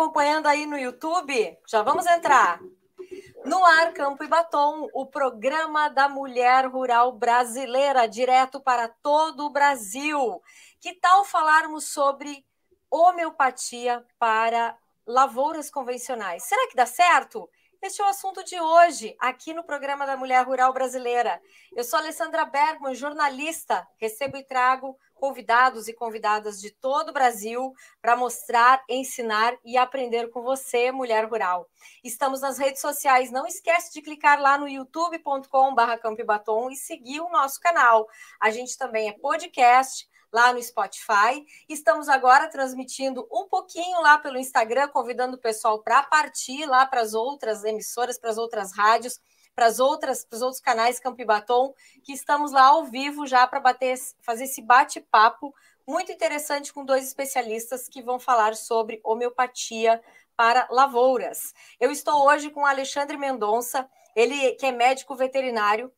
acompanhando aí no YouTube? Já vamos entrar. No ar, Campo e Batom, o programa da mulher rural brasileira, direto para todo o Brasil. Que tal falarmos sobre homeopatia para lavouras convencionais? Será que dá certo? Este é o assunto de hoje, aqui no programa da Mulher Rural Brasileira. Eu sou Alessandra Bergman, jornalista. Recebo e trago convidados e convidadas de todo o Brasil para mostrar, ensinar e aprender com você, mulher rural. Estamos nas redes sociais. Não esquece de clicar lá no youtube.com/campebatom e seguir o nosso canal. A gente também é podcast lá no Spotify. Estamos agora transmitindo um pouquinho lá pelo Instagram, convidando o pessoal para partir lá para as outras emissoras, para as outras rádios, para as outras, para os outros canais Campo e Batom, que estamos lá ao vivo já para bater, fazer esse bate-papo muito interessante com dois especialistas que vão falar sobre homeopatia para lavouras. Eu estou hoje com Alexandre Mendonça, ele que é médico veterinário,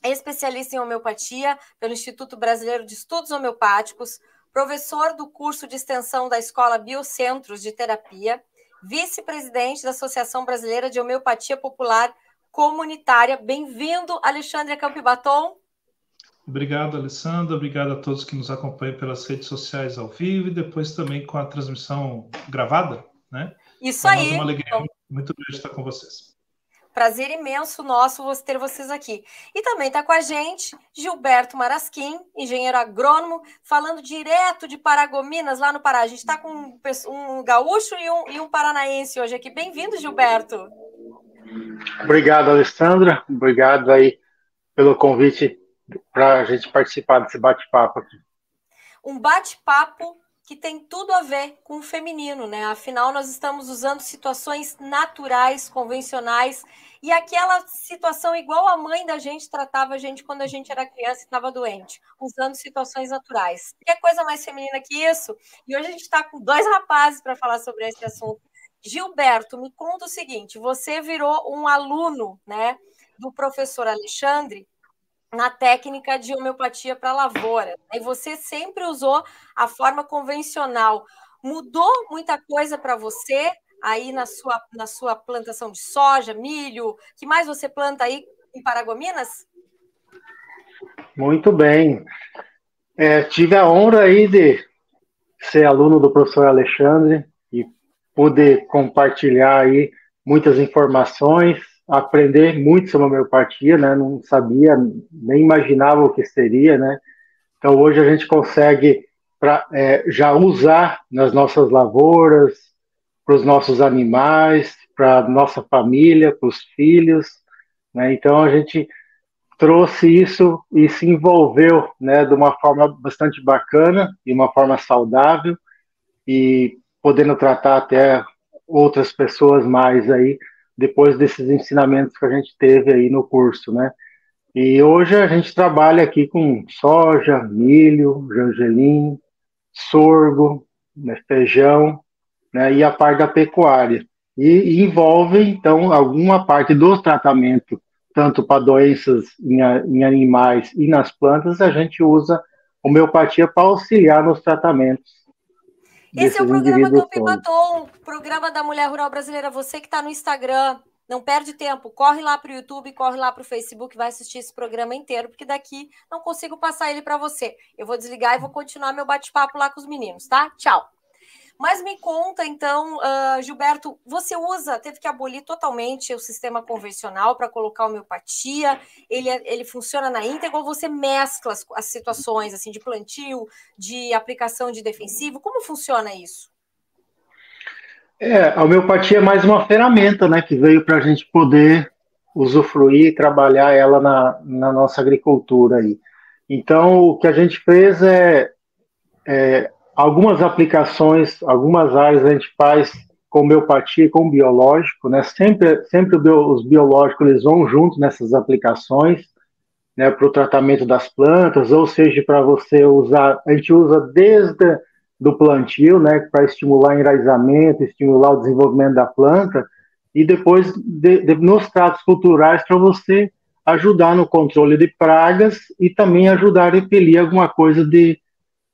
é especialista em homeopatia pelo Instituto Brasileiro de Estudos Homeopáticos, professor do curso de extensão da Escola Biocentros de Terapia, vice-presidente da Associação Brasileira de Homeopatia Popular Comunitária. Bem-vindo, Alexandre Campibaton. Obrigado, Alessandra. Obrigado a todos que nos acompanham pelas redes sociais ao vivo e depois também com a transmissão gravada, né? Isso Para aí. É uma alegria então... muito grande estar com vocês. Prazer imenso nosso ter vocês aqui. E também está com a gente Gilberto Marasquim, engenheiro agrônomo, falando direto de Paragominas, lá no Pará. A gente está com um, um gaúcho e um, e um, paranaense hoje aqui. Bem-vindo, Gilberto. Obrigado, Alessandra. Obrigado aí pelo convite para a gente participar desse bate-papo aqui. Um bate-papo que tem tudo a ver com o feminino, né? Afinal, nós estamos usando situações naturais, convencionais, e aquela situação igual a mãe da gente tratava a gente quando a gente era criança e estava doente, usando situações naturais. Que coisa mais feminina que isso? E hoje a gente está com dois rapazes para falar sobre esse assunto. Gilberto, me conta o seguinte: você virou um aluno, né, do professor Alexandre na técnica de homeopatia para lavoura. E você sempre usou a forma convencional. Mudou muita coisa para você aí na sua, na sua plantação de soja, milho? que mais você planta aí em Paragominas? Muito bem. É, tive a honra aí de ser aluno do professor Alexandre poder compartilhar aí muitas informações aprender muito sobre a homeopatia, né? Não sabia, nem imaginava o que seria, né? Então hoje a gente consegue pra, é, já usar nas nossas lavouras, para os nossos animais, para nossa família, para os filhos, né? Então a gente trouxe isso e se envolveu, né? De uma forma bastante bacana e uma forma saudável e podendo tratar até outras pessoas mais aí depois desses ensinamentos que a gente teve aí no curso, né? E hoje a gente trabalha aqui com soja, milho, gergelim, sorgo, né, feijão, né, e a parte da pecuária. E, e, envolve, então, alguma parte do tratamento, tanto para doenças em, em animais e nas plantas, a gente usa homeopatia para auxiliar nos tratamentos. Esse é o programa Campo Batom, programa da Mulher Rural Brasileira. Você que está no Instagram, não perde tempo, corre lá para o YouTube, corre lá para o Facebook, vai assistir esse programa inteiro, porque daqui não consigo passar ele para você. Eu vou desligar e vou continuar meu bate-papo lá com os meninos, tá? Tchau. Mas me conta, então, uh, Gilberto, você usa, teve que abolir totalmente o sistema convencional para colocar homeopatia? Ele, é, ele funciona na íntegra ou você mescla as, as situações, assim, de plantio, de aplicação de defensivo? Como funciona isso? É, a homeopatia é mais uma ferramenta, né, que veio para a gente poder usufruir e trabalhar ela na, na nossa agricultura aí. Então, o que a gente fez é, é algumas aplicações, algumas áreas a gente faz com homeopatia e com biológico, né? Sempre, sempre os biológicos eles vão juntos nessas aplicações, né? Para o tratamento das plantas, ou seja, para você usar, a gente usa desde do plantio, né? Para estimular enraizamento, estimular o desenvolvimento da planta, e depois de, de, nos tratos culturais para você ajudar no controle de pragas e também ajudar a repelir alguma coisa de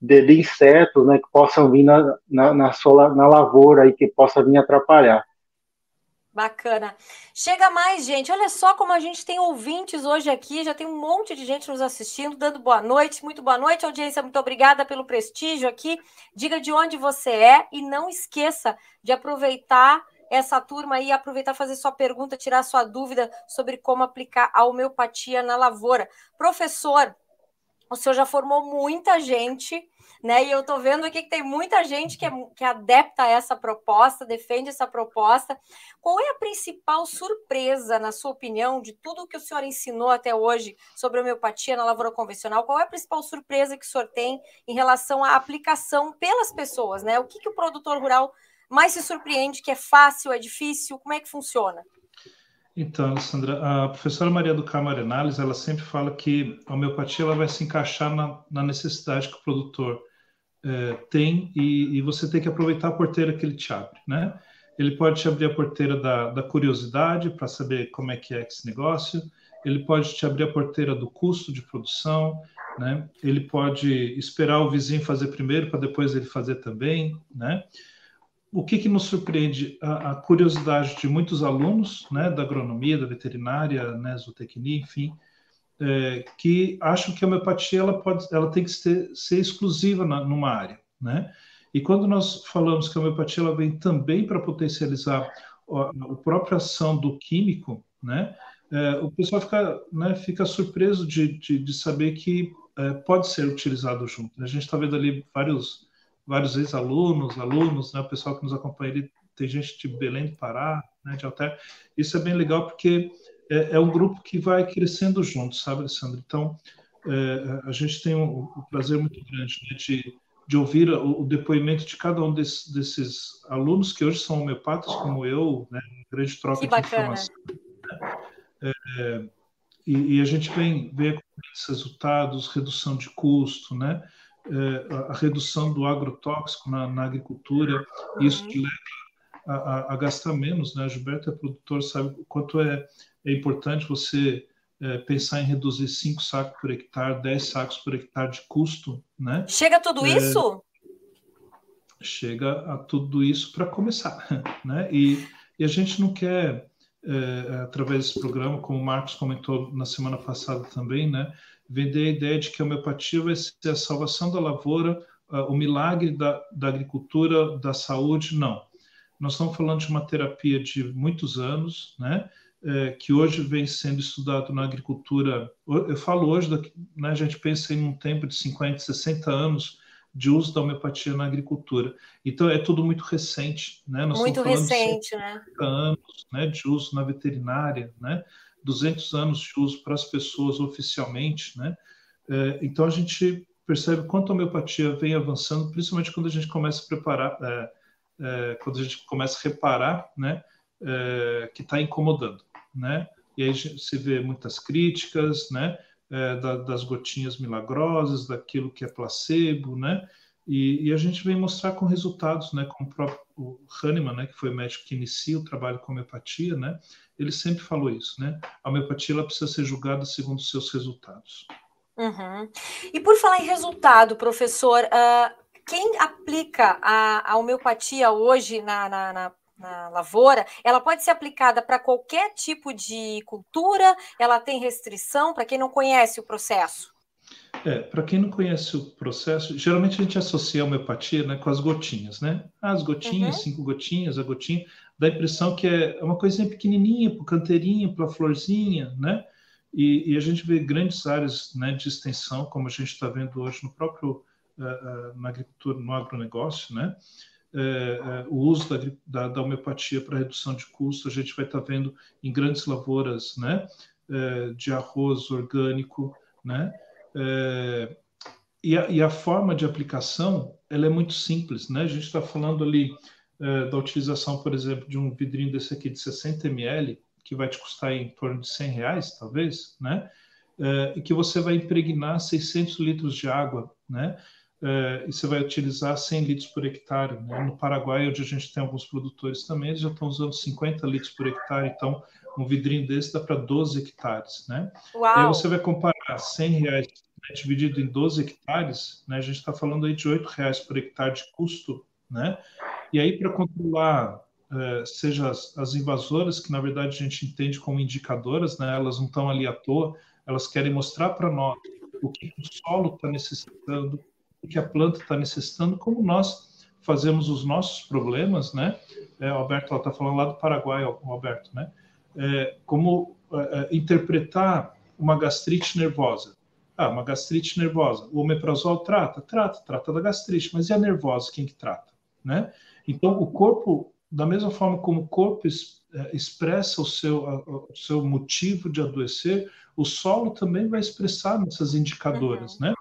de, de insetos, né, que possam vir na, na, na, sua, na lavoura e que possa vir atrapalhar. Bacana. Chega mais, gente. Olha só como a gente tem ouvintes hoje aqui. Já tem um monte de gente nos assistindo, dando boa noite. Muito boa noite, audiência. Muito obrigada pelo prestígio aqui. Diga de onde você é e não esqueça de aproveitar essa turma aí, aproveitar fazer sua pergunta, tirar sua dúvida sobre como aplicar a homeopatia na lavoura. Professor, o senhor já formou muita gente, né? E eu estou vendo aqui que tem muita gente que é, que adepta a essa proposta, defende essa proposta. Qual é a principal surpresa, na sua opinião, de tudo que o senhor ensinou até hoje sobre homeopatia na lavoura convencional? Qual é a principal surpresa que o senhor tem em relação à aplicação pelas pessoas, né? O que, que o produtor rural mais se surpreende? Que é fácil, é difícil? Como é que funciona? Então, Alessandra, a professora Maria do Carmo Arenales, ela sempre fala que a homeopatia ela vai se encaixar na, na necessidade que o produtor é, tem e, e, você tem que aproveitar a porteira que ele te abre, né? Ele pode te abrir a porteira da, da curiosidade para saber como é que é esse negócio, ele pode te abrir a porteira do custo de produção, né? Ele pode esperar o vizinho fazer primeiro para depois ele fazer também, né? O que, que nos surpreende? A, a, curiosidade de muitos alunos né, da agronomia, da veterinária, né, zootecnia, enfim, é, que acham que a homeopatia ela pode, ela tem que ser, ser exclusiva na, numa área, né? E quando nós falamos que a homeopatia ela vem também para potencializar a, própria ação do químico, né? É, o pessoal fica, né, fica surpreso de, de, de saber que é, pode ser utilizado junto. A gente está vendo ali vários vários ex-alunos, alunos, né, o pessoal que nos acompanha ali, tem gente de Belém do Pará, né, de Alter. Isso é bem legal porque é, é um grupo que vai crescendo junto, sabe, Alessandro? Então, é, a gente tem um, um prazer muito grande né, de, de ouvir o, o, depoimento de cada um desses, desses, alunos que hoje são homeopatas, como eu, né, grande troca de informação. Né? É, e, e, a gente vem ver esses resultados, redução de custo, né? É, a redução do agrotóxico na, na agricultura, isso que leva a, a, a, gastar menos, né? A Gilberto é produtor, sabe o quanto é, é importante você é, pensar em reduzir 5 sacos por hectare, 10 sacos por hectare de custo, né? Chega tudo é, isso? Chega a tudo isso para começar, né? E, e, a gente não quer, é, através desse programa, como o Marcos comentou na semana passada também, né? vender a ideia de que a homeopatia vai ser a salvação da lavoura, uh, o milagre da, da agricultura, da saúde, não. Nós estamos falando de uma terapia de muitos anos, né? É, que hoje vem sendo estudado na agricultura. Eu falo hoje, né, a gente pensa em um tempo de 50, 60 anos de uso da homeopatia na agricultura. Então é tudo muito recente, né? Nós muito recente, né? Anos, né, de uso na veterinária, né? 200 anos de uso para as pessoas oficialmente, né? É, então a gente percebe quanto a homeopatia vem avançando, principalmente quando a gente começa a preparar, é, é, quando a gente começa a reparar, né, é, que está incomodando, né? E aí se vê muitas críticas, né, é, da, das gotinhas milagrosas, daquilo que é placebo, né? E, e, a gente vem mostrar com resultados, né? Como o próprio Hahnemann, né, que foi o médico que inicia o trabalho com homeopatia, né? ele sempre falou isso, né? A homeopatia ela precisa ser julgada segundo os seus resultados. Uhum. E por falar em resultado, professor, uh, quem aplica a, a, homeopatia hoje na, na, na, na lavoura, ela pode ser aplicada para qualquer tipo de cultura? Ela tem restrição para quem não conhece o processo? É, para quem não conhece o processo, geralmente a gente associa a homeopatia né, com as gotinhas, né? As gotinhas, uhum. cinco gotinhas, a gotinha dá a impressão que é uma coisinha pequenininha, para canteirinha, para florzinha, né? E, e, a gente vê grandes áreas né, de extensão, como a gente está vendo hoje no próprio uh, uh, na agricultura, no agronegócio, né? Uh, o uso da, da, da homeopatia para redução de custo, a gente vai estar tá vendo em grandes lavouras, né? de arroz orgânico, né? E a, e, a, forma de aplicação ela é muito simples, né? A gente está falando ali é, da utilização, por exemplo, de um vidrinho desse aqui de 60 ml, que vai te custar em torno de 100 reais, talvez, né? É, e que você vai impregnar 600 litros de água, né? É, e você vai utilizar 100 litros por hectare. Né? No Paraguai, onde a gente tem alguns produtores também, eles já estão usando 50 litros por hectare, então um vidrinho desse dá para 12 hectares. Né? Uau. E aí você vai comparar 100 reais né, dividido em 12 hectares, né, a gente está falando aí de 8 reais por hectare de custo. Né? E aí, para controlar é, seja as, as, invasoras, que na verdade a gente entende como indicadoras, né, elas não estão ali à toa, elas querem mostrar para nós o que o solo está necessitando, que a planta está necessitando, como nós fazemos os nossos problemas, né? É, o Alberto está falando lá do Paraguai, o Alberto, né? É, como é, é, interpretar uma gastrite nervosa. Ah, uma gastrite nervosa. O omeprazol trata? Trata, trata da gastrite, mas e a nervosa, quem que trata? Né? Então, o corpo, da mesma forma como o corpo é, expressa o seu, o seu motivo de adoecer, o solo também vai expressar nessas indicadoras, uhum. né?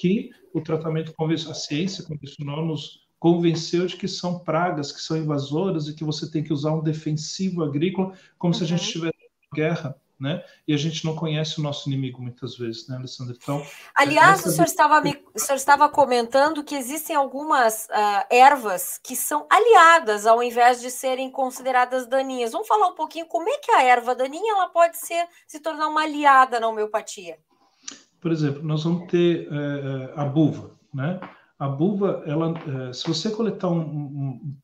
Que o tratamento convencional, a ciência convencional nos convenceu de que são pragas, que são invasoras e que você tem que usar um defensivo agrícola como uhum. se a gente estivesse em guerra. Né? E a gente não conhece o nosso inimigo muitas vezes, né, Alessandra? Então, aliás, o senhor estava me, o senhor estava comentando que existem algumas uh, ervas que são aliadas ao invés de serem consideradas daninhas. Vamos falar um pouquinho como é que a erva daninha ela pode ser se tornar uma aliada na homeopatia? Por exemplo, nós vamos ter é, a buva, né? A buva, ela, é, se você coletar um, um,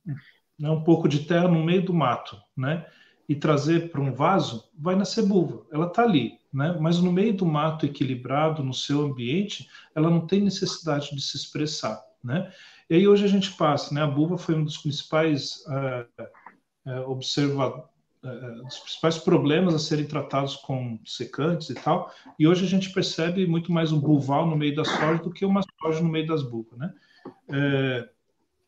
né, um, pouco de terra no meio do mato, né? E trazer para um vaso, vai nascer buva. Ela está ali, né? Mas no meio do mato equilibrado, no seu ambiente, ela não tem necessidade de se expressar, né? E aí hoje a gente passa, né? A buva foi um dos principais é, observadores uh, dos principais problemas a serem tratados com secantes e tal. E hoje a gente percebe muito mais um bulval no meio da soja do que uma soja no meio das bulvas, né? É,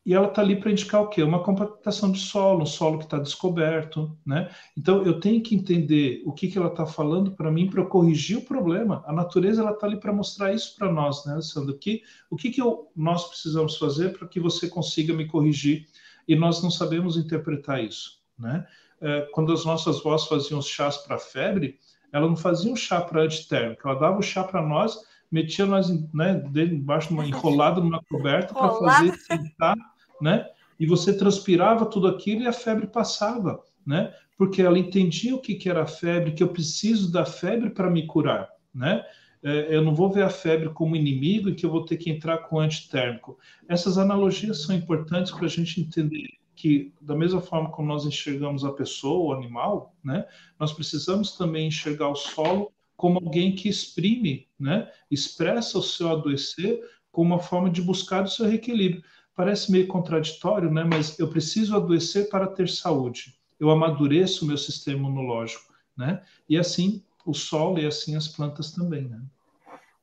e ela está ali para indicar o quê? Uma compactação de solo, um solo que está descoberto, né? Então eu tenho que entender o que, que ela está falando para mim para corrigir o problema. A natureza ela está ali para mostrar isso para nós, né, Sandra? Que, o que, que eu, nós precisamos fazer para que você consiga me corrigir? E nós não sabemos interpretar isso, né? É, quando as nossas vós faziam os chás para febre, ela não fazia um chá para antitérmico, ela dava o chá para nós, metia nós né, dele embaixo, numa, enrolado numa coberta para fazer sentar, né? E você transpirava tudo aquilo e a febre passava, né? Porque ela entendia o que, que era a febre, que eu preciso da febre para me curar, né? É, eu não vou ver a febre como inimigo e que eu vou ter que entrar com antitérmico. Essas analogias são importantes para a gente entender que, da mesma forma como nós enxergamos a pessoa, o animal, né, nós precisamos também enxergar o solo como alguém que exprime, né, expressa o seu adoecer como uma forma de buscar o seu reequilíbrio. Parece meio contraditório, né, mas eu preciso adoecer para ter saúde. Eu amadureço o meu sistema imunológico, né? E assim o solo e assim as plantas também, né?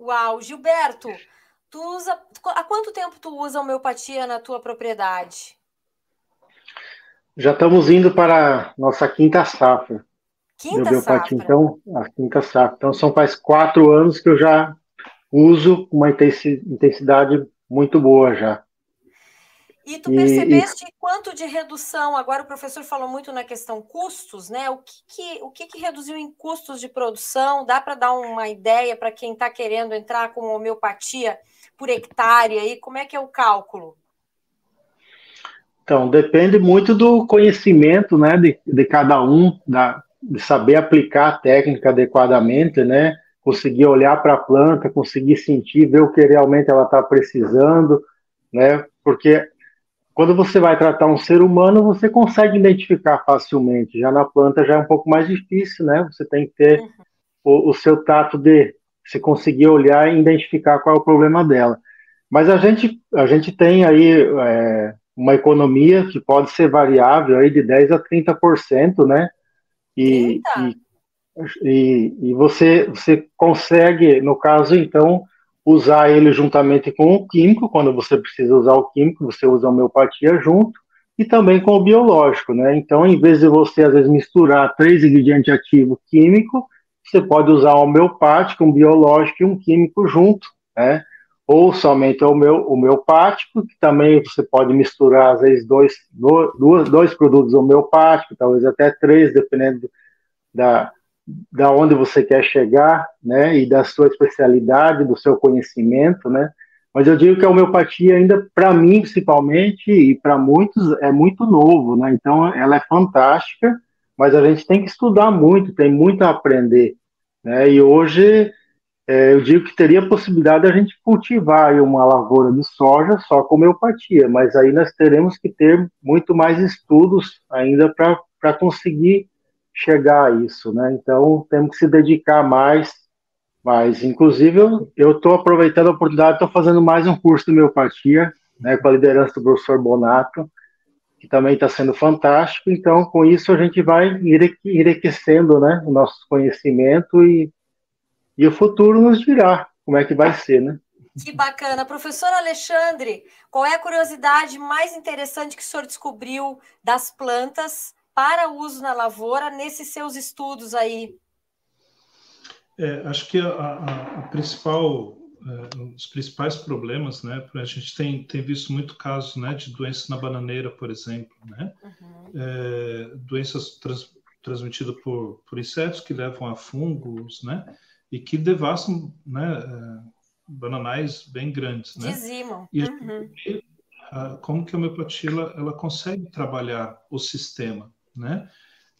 Uau, Gilberto, tu usa há quanto tempo tu usa homeopatia na tua propriedade? Já estamos indo para a nossa quinta safra. Quinta safra? Então, a quinta safra. Então, são faz quatro anos que eu já uso uma intensidade muito boa já. E tu percebeste e, quanto de redução? Agora o professor falou muito na questão custos, né? O que, que o que, que reduziu em custos de produção? Dá para dar uma ideia para quem está querendo entrar com homeopatia por hectare aí? Como é que é o cálculo? Então, depende muito do conhecimento né, de, de cada um, da, de saber aplicar a técnica adequadamente, né? Conseguir olhar para a planta, conseguir sentir, ver o que realmente ela está precisando, né? Porque quando você vai tratar um ser humano, você consegue identificar facilmente. Já na planta já é um pouco mais difícil, né? Você tem que ter uhum. o, o, seu tato de se conseguir olhar e identificar qual é o problema dela. Mas a gente, a gente tem aí é, uma economia que pode ser variável aí de 10 a 30%, né? E, e, e, e, você, você consegue, no caso, então, usar ele juntamente com o químico, quando você precisa usar o químico, você usa a homeopatia junto, e também com o biológico, né? Então, em vez de você, às vezes, misturar três ingredientes ativos químicos, você pode usar um homeopático, um biológico e um químico junto, né? Ou somente o meu homeopático, que também você pode misturar, às vezes, dois, dois, dois produtos homeopáticos, talvez até três, dependendo da, da onde você quer chegar, né, e da sua especialidade, do seu conhecimento, né, Mas eu digo que a homeopatia ainda, para mim principalmente, e para muitos, é muito novo, né? Então, ela é fantástica, mas a gente tem que estudar muito, tem muito a aprender. Né? E hoje, é, eu digo que teria a possibilidade de a gente cultivar uma lavoura de soja só com homeopatia, mas aí nós teremos que ter muito mais estudos ainda para conseguir chegar a isso, né? Então, temos que se dedicar mais mas, inclusive, eu estou aproveitando a oportunidade, estou fazendo mais um curso de homeopatia, né, com a liderança do professor Bonato, que também está sendo fantástico. Então, com isso, a gente vai enriquecendo né, o nosso conhecimento e, e o futuro nos dirá como é que vai ser, né? Que bacana. Professor Alexandre, qual é a curiosidade mais interessante que o senhor descobriu das plantas para uso na lavoura nesses seus estudos aí? É, acho que a, a, a principal, é, os principais problemas, né, a gente tem, tem visto muito casos, né, de doenças na bananeira, por exemplo, né, uhum. é, doenças trans, transmitidas por, por insetos que levam a fungos, né, e que devastam, né, é, bananais bem grandes, né. Dizimam. E uhum. como que a homeopatia ela, ela consegue trabalhar o sistema, né?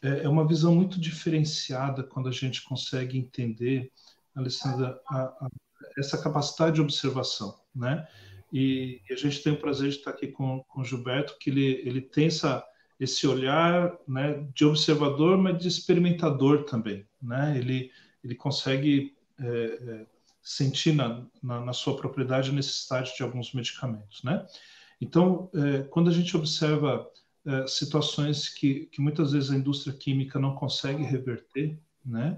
É, é uma visão muito diferenciada quando a gente consegue entender, Alessandra, a, a, essa capacidade de observação, né? E, e, a gente tem o prazer de estar aqui com, com o Gilberto, que ele, ele tem essa, esse olhar né, de observador, mas de experimentador também, né? Ele, ele consegue é, é, sentir na, na, na, sua propriedade a necessidade de alguns medicamentos, né? Então, é, quando a gente observa é, situações que, que muitas vezes a indústria química não consegue reverter, né?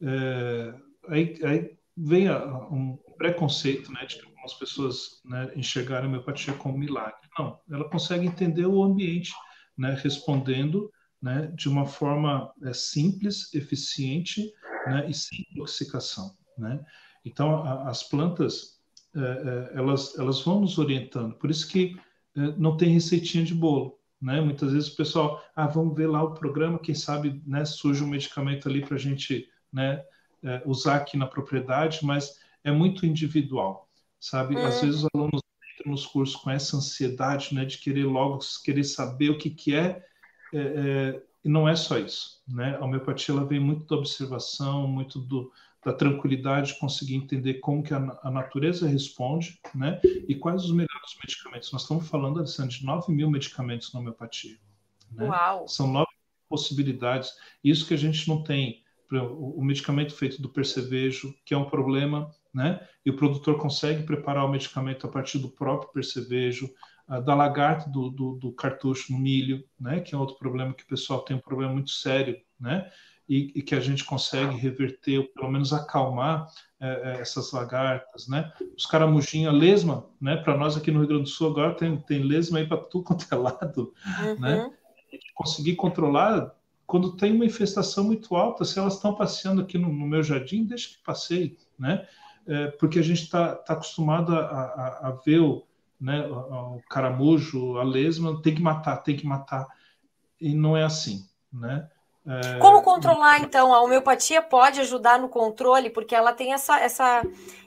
É, aí, aí, vem a, um preconceito, né, de que algumas pessoas né, enxergaram a homeopatia como milagre. Não, ela consegue entender o ambiente, né, respondendo né, de uma forma é, simples, eficiente né, e sem intoxicação. Né? Então, a, as plantas, é, é, elas, elas vão nos orientando. Por isso que é, não tem receitinha de bolo. Né? Muitas vezes o pessoal, ah, vamos ver lá o programa, quem sabe né, surge um medicamento ali para a gente né, usar aqui na propriedade, mas é muito individual, sabe? Às vezes os alunos entram nos cursos com essa ansiedade né, de querer logo querer saber o que, que é, é, é e não é só isso, né? A homeopatia ela vem muito da observação, muito do, da tranquilidade de conseguir entender como que a, a, natureza responde, né? E quais os melhores medicamentos. Nós estamos falando, Alessandro, de 9 mil medicamentos na homeopatia. Né? Uau! São nove possibilidades. Isso que a gente não tem. O, o medicamento feito do percevejo, que é um problema, né? E o produtor consegue preparar o medicamento a partir do próprio percevejo, da lagarta do, do, do cartucho no milho, né? Que é outro problema que o pessoal tem um problema muito sério, né? e, e, que a gente consegue reverter, ou pelo menos acalmar é, é essas lagartas, né? Os caramujinhos, a lesma, né? Para nós aqui no Rio Grande do Sul agora tem, tem lesma aí para tudo quanto é lado, uhum. né? Conseguir controlar quando tem uma infestação muito alta, se elas estão passeando aqui no, no meu jardim, deixa que passeie, né? É, porque a gente está tá acostumado a, a, a, ver o, né, o, caramujo, a lesma, tem que matar, tem que matar. E não é assim, né? É... Como controlar, então? A homeopatia pode ajudar no controle, porque ela tem essa, essa,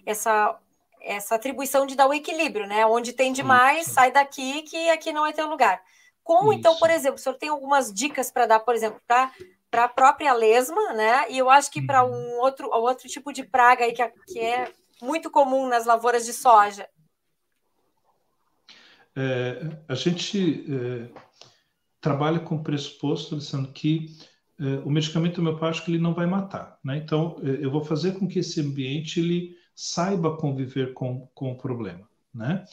essa, essa atribuição de dar o equilíbrio, né? Onde tem demais, Isso. sai daqui, que aqui não é teu lugar. Como, Isso. então, por exemplo, o senhor tem algumas dicas para dar, por exemplo, para a própria lesma, né? E eu acho que para uhum. um outro, outro tipo de praga aí que é, que é muito comum nas lavouras de soja. É, a gente é, trabalha com o pressuposto, Alessandro, que eh, o medicamento homeopático ele não vai matar, né? Então eh, eu vou fazer com que esse ambiente ele saiba conviver com, com o problema, né?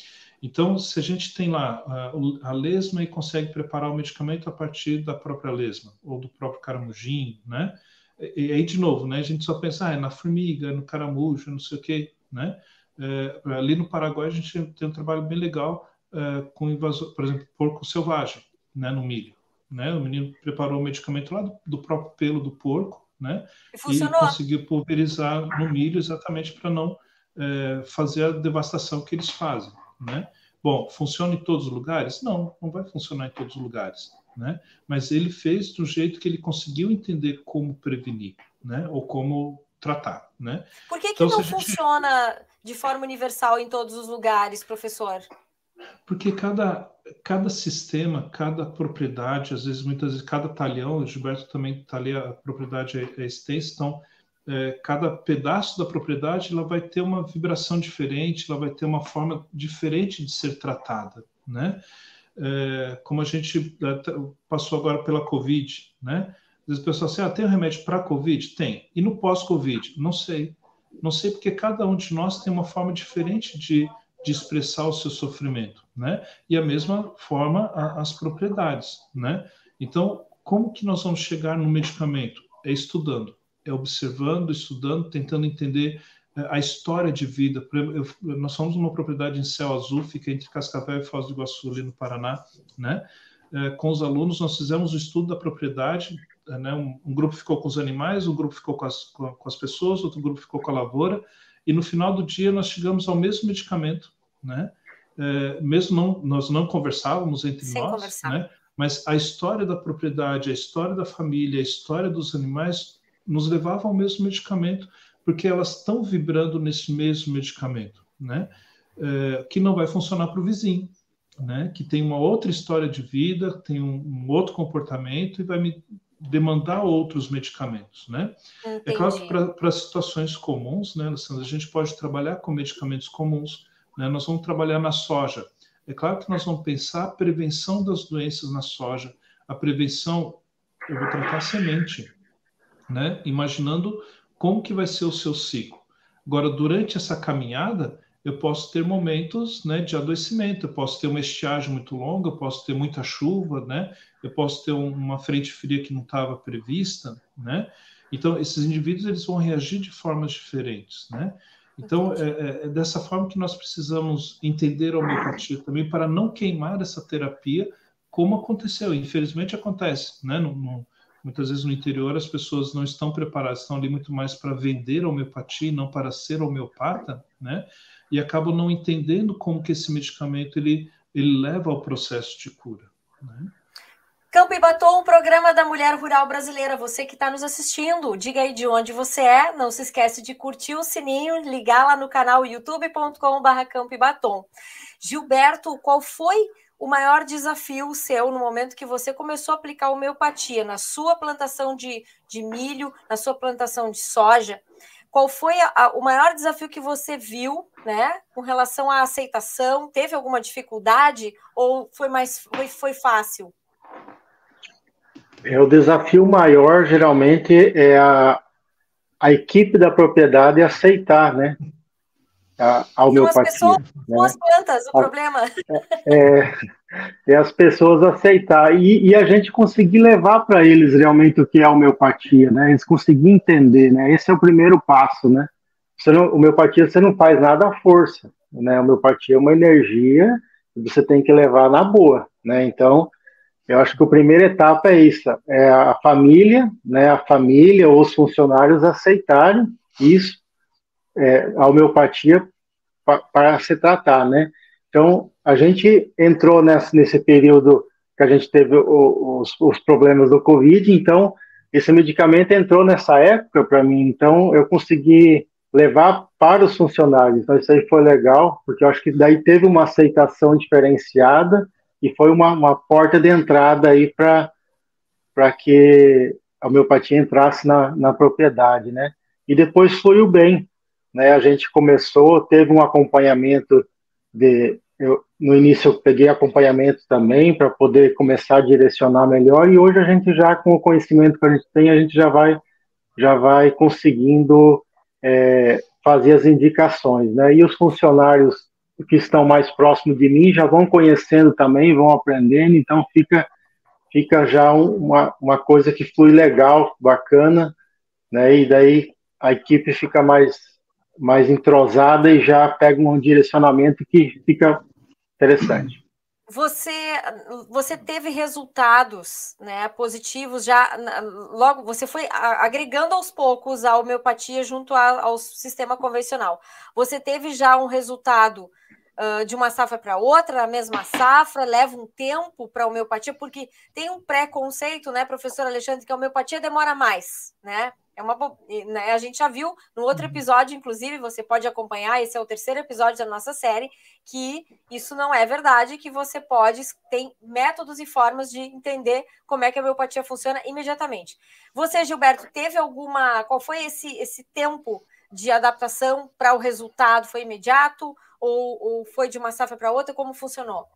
Então se a gente tem lá a, a lesma e consegue preparar o medicamento a partir da própria lesma ou do próprio caramujim, né? E, e aí de novo, né? A gente só pensa ah, é na formiga, no caramujo, não sei o quê, né? É, ali no Paraguai a gente tem um trabalho bem legal é, com invasor, por exemplo, porco selvagem, né? No milho né? O menino preparou o medicamento lá do, do próprio pelo do porco, né? E, e conseguiu pulverizar no milho exatamente para não é, fazer a devastação que eles fazem, né? Bom, funciona em todos os lugares? Não, não vai funcionar em todos os lugares, né? Mas ele fez do jeito que ele conseguiu entender como prevenir, né? Ou como tratar, né? Por que, que então, não funciona gente... de forma universal em todos os lugares, professor? Porque cada, cada sistema, cada propriedade, às vezes, muitas vezes, cada talhão, o Gilberto também ali, a propriedade é, é extensa, então, é, cada pedaço da propriedade ela vai ter uma vibração diferente, ela vai ter uma forma diferente de ser tratada, né? É, como a gente é, passou agora pela Covid, né? Às vezes o pessoal assim, ah, tem um remédio para Covid? Tem. E no pós-Covid? Não sei. Não sei porque cada um de nós tem uma forma diferente de, de expressar o seu sofrimento, né? E a mesma forma a, as propriedades, né? Então, como que nós vamos chegar no medicamento? É estudando, é observando, estudando, tentando entender é, a história de vida. Eu, nós somos uma propriedade em céu azul, fica entre Cascavel e Foz do Iguaçu, ali no Paraná, né? É, com os alunos, nós fizemos o estudo da propriedade, né? Um, um, grupo ficou com os animais, um grupo ficou com as, com as pessoas, outro grupo ficou com a lavoura, e no final do dia nós chegamos ao mesmo medicamento, né? É, mesmo não, nós não conversávamos entre Sem nós, conversar. né? Mas a história da propriedade, a história da família, a história dos animais nos levava ao mesmo medicamento, porque elas estão vibrando nesse mesmo medicamento, né? É, que não vai funcionar para o vizinho, né? Que tem uma outra história de vida, tem um, um outro comportamento e vai me demandar outros medicamentos, né? Entendi. É claro que para situações comuns, né, Alessandra, a gente pode trabalhar com medicamentos comuns, né? Nós vamos trabalhar na soja. É claro que nós vamos pensar a prevenção das doenças na soja, a prevenção, eu vou tratar a semente, né? Imaginando como que vai ser o seu ciclo. Agora, durante essa caminhada, eu posso ter momentos né, de adoecimento, eu posso ter uma estiagem muito longa, eu posso ter muita chuva, né? eu posso ter uma frente fria que não estava prevista, né? Então, esses indivíduos eles vão reagir de formas diferentes, né? Então, é, é, é dessa forma que nós precisamos entender a homeopatia também para não queimar essa terapia, como aconteceu. Infelizmente acontece, né? No, no, muitas vezes no interior as pessoas não estão preparadas, estão ali muito mais para vender a homeopatia, não para ser homeopata, né? e acabam não entendendo como que esse medicamento ele, ele leva ao processo de cura. Né? Campo e Batom, programa da mulher rural brasileira. Você que está nos assistindo, diga aí de onde você é. Não se esquece de curtir o sininho, ligar lá no canal youtube.com.br Campo e Batom. Gilberto, qual foi o maior desafio seu no momento que você começou a aplicar homeopatia na sua plantação de, de milho, na sua plantação de soja? Qual foi a, a, o maior desafio que você viu, né, com relação à aceitação? Teve alguma dificuldade ou foi mais foi, foi fácil? É, o desafio maior geralmente é a, a equipe da propriedade aceitar, né? A, a homeopatia. São as pessoas, né? as plantas, o a, problema. É, é, é, as pessoas aceitar e, e a gente conseguir levar para eles realmente o que é a homeopatia, né? Eles conseguirem entender, né? Esse é o primeiro passo, né? Você não, homeopatia você não faz nada à força, né? Homeopatia é uma energia que você tem que levar na boa, né? Então, eu acho que a primeira etapa é isso, é a família, né? A família ou os funcionários aceitarem isso, é, a homeopatia para se tratar, né? Então, a gente entrou nesse, nesse período que a gente teve os, os problemas do Covid, então esse medicamento entrou nessa época para mim, então eu consegui levar para os funcionários. Então isso aí foi legal, porque eu acho que daí teve uma aceitação diferenciada e foi uma, uma porta de entrada aí para que a homeopatia entrasse na, na propriedade, né? E depois fluiu bem, né? A gente começou, teve um acompanhamento de eu, no início eu peguei acompanhamento também para poder começar a direcionar melhor e hoje a gente já com o conhecimento que a gente tem a gente já vai já vai conseguindo é, fazer as indicações, né? E os funcionários que estão mais próximos de mim já vão conhecendo também, vão aprendendo, então fica fica já uma, uma coisa que flui legal, bacana, né? E daí a equipe fica mais mais entrosada e já pega um direcionamento que fica interessante. Você, você teve resultados né, positivos já logo você foi agregando aos poucos a homeopatia junto ao sistema convencional. Você teve já um resultado uh, de uma safra para outra, na mesma safra, leva um tempo para a homeopatia, porque tem um preconceito, né, professor Alexandre, que a homeopatia demora mais, né? É uma, né, a gente já viu no outro uhum. episódio, inclusive, você pode acompanhar, esse é o terceiro episódio da nossa série, que isso não é verdade, que você pode, tem métodos e formas de entender como é que a homeopatia funciona imediatamente. Você, Gilberto, teve alguma. Qual foi esse, esse tempo de adaptação para o resultado? Foi imediato ou, ou foi de uma safra para outra? Como funcionou?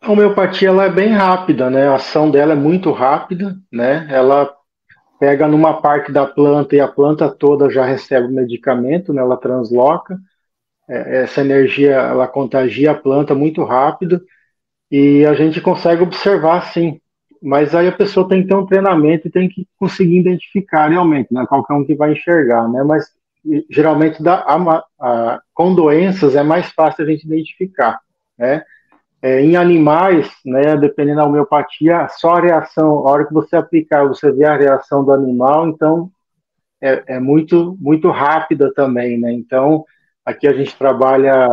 A homeopatia ela é bem rápida, né? A ação dela é muito rápida, né? Ela pega numa parte da planta e a planta toda já recebe o medicamento, né? Ela transloca. É, essa energia ela contagia a planta muito rápido e a gente consegue observar sim. Mas aí a pessoa tem que ter um treinamento e tem que conseguir identificar realmente, né? Qualquer um que vai enxergar, né? Mas geralmente a, a, com doenças é mais fácil a gente identificar, né? É, em animais, né, dependendo da homeopatia, só a reação, a hora que você aplicar, você vê a reação do animal, então é, é muito, muito rápida também, né? Então, aqui a gente trabalha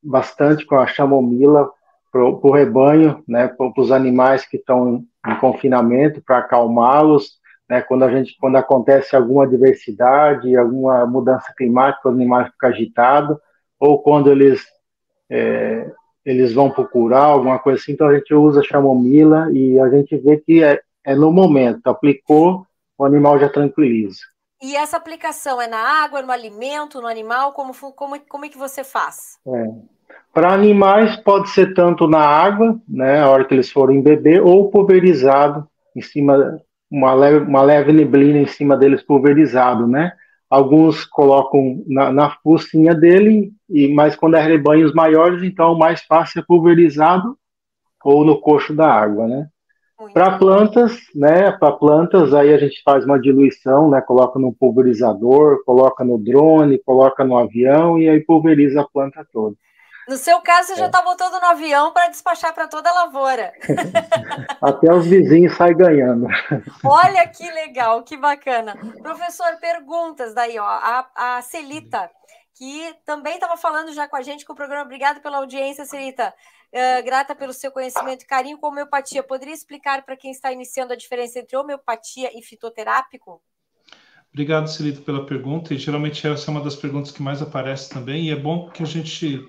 bastante com a chamomila para o rebanho, né, para os animais que estão em confinamento, para acalmá-los, né, quando a gente, quando acontece alguma adversidade, alguma mudança climática, os animais ficam agitados, ou quando eles é, eles vão procurar alguma coisa assim, então a gente usa chamomila e a gente vê que é, é no momento, aplicou, o animal já tranquiliza. E essa aplicação é na água, no alimento, no animal? Como, como, como é que você faz? É. Para animais, pode ser tanto na água, né, a hora que eles forem beber, ou pulverizado, em cima, uma leve, uma leve neblina em cima deles pulverizado, né? Alguns colocam na, na focinha dele, e mas quando é rebanhos maiores, então mais fácil é pulverizado ou no coxo da água, né? Para plantas, né? Para plantas, aí a gente faz uma diluição, né? Coloca no pulverizador, coloca no drone, coloca no avião e aí pulveriza a planta toda. No seu caso, você é. já está botando no avião para despachar para toda a lavoura. Até os vizinhos saem ganhando. Olha que legal, que bacana. Professor, perguntas daí, ó. A, a Celita, que também estava falando já com a gente com o programa. Obrigado pela audiência, Celita. Uh, grata pelo seu conhecimento e carinho com homeopatia. Poderia explicar para quem está iniciando a diferença entre homeopatia e fitoterápico? Obrigado, Celita, pela pergunta. E geralmente essa é uma das perguntas que mais aparece também. E é bom que a gente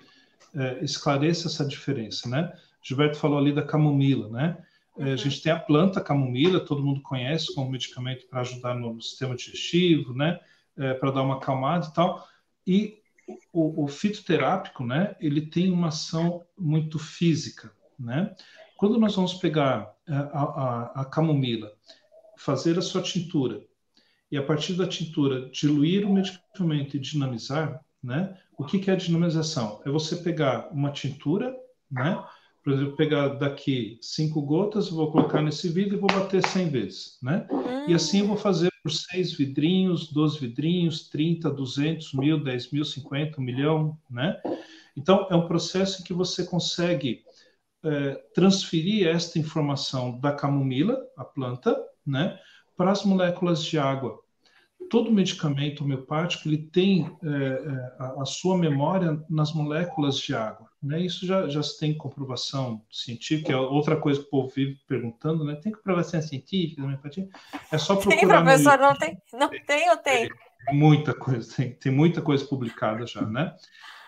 é, esclareça essa diferença, né? Gilberto falou ali da camomila, né? É, uhum. A gente tem a planta camomila, todo mundo conhece como medicamento para ajudar no sistema digestivo, né? É, para dar uma acalmada e tal. E o, o, fitoterápico, né? Ele tem uma ação muito física, né? Quando nós vamos pegar a, a, a camomila, fazer a sua tintura e a partir da tintura diluir o medicamento e dinamizar, né? O que, que é dinamização? É você pegar uma tintura, né? Por exemplo, pegar daqui cinco gotas, vou colocar nesse vidro e vou bater 100 vezes, né? E assim eu vou fazer por seis vidrinhos, 12 vidrinhos, 30, 200, mil, 10 mil, 50, um milhão, né? Então, é um processo que você consegue é, transferir esta informação da camomila, a planta, né, para as moléculas de água todo medicamento homeopático ele tem é, é, a, a, sua memória nas moléculas de água. Né? Isso já, já se tem comprovação científica, é outra coisa que o povo vive perguntando, né? Tem comprovação científica da homeopatia? É só procurar. Tem, professor, não tem? Não tem ou tem? É, muita coisa, tem, tem muita coisa publicada já, né?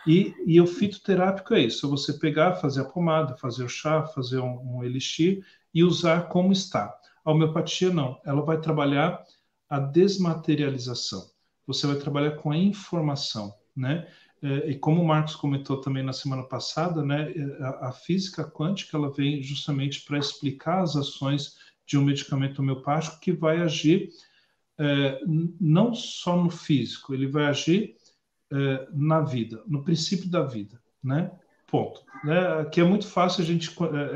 E, e o fitoterápico é isso, é você pegar, fazer a pomada, fazer o chá, fazer um, um elixir e usar como está. A homeopatia não, ela vai trabalhar a desmaterialização. Você vai trabalhar com a informação, né? É, e como o Marcos comentou também na semana passada, né, é, a, física quântica ela vem justamente para explicar as ações de um medicamento homeopático que vai agir é, não só no físico, ele vai agir na vida, no princípio da vida, né? Ponto. Né? Que é muito fácil a gente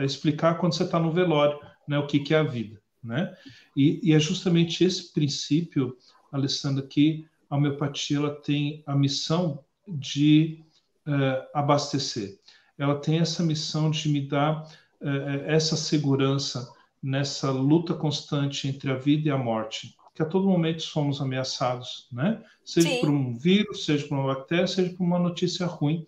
explicar quando você está no velório, né? O que, que é a vida, né? E, e, é justamente esse princípio, Alessandra, que a homeopatia ela tem a missão de uh, abastecer. Ela tem essa missão de me dar uh, essa segurança nessa luta constante entre a vida e a morte, que a todo momento somos ameaçados, né? Seja Sim. por um vírus, seja por uma bactéria, seja por uma notícia ruim,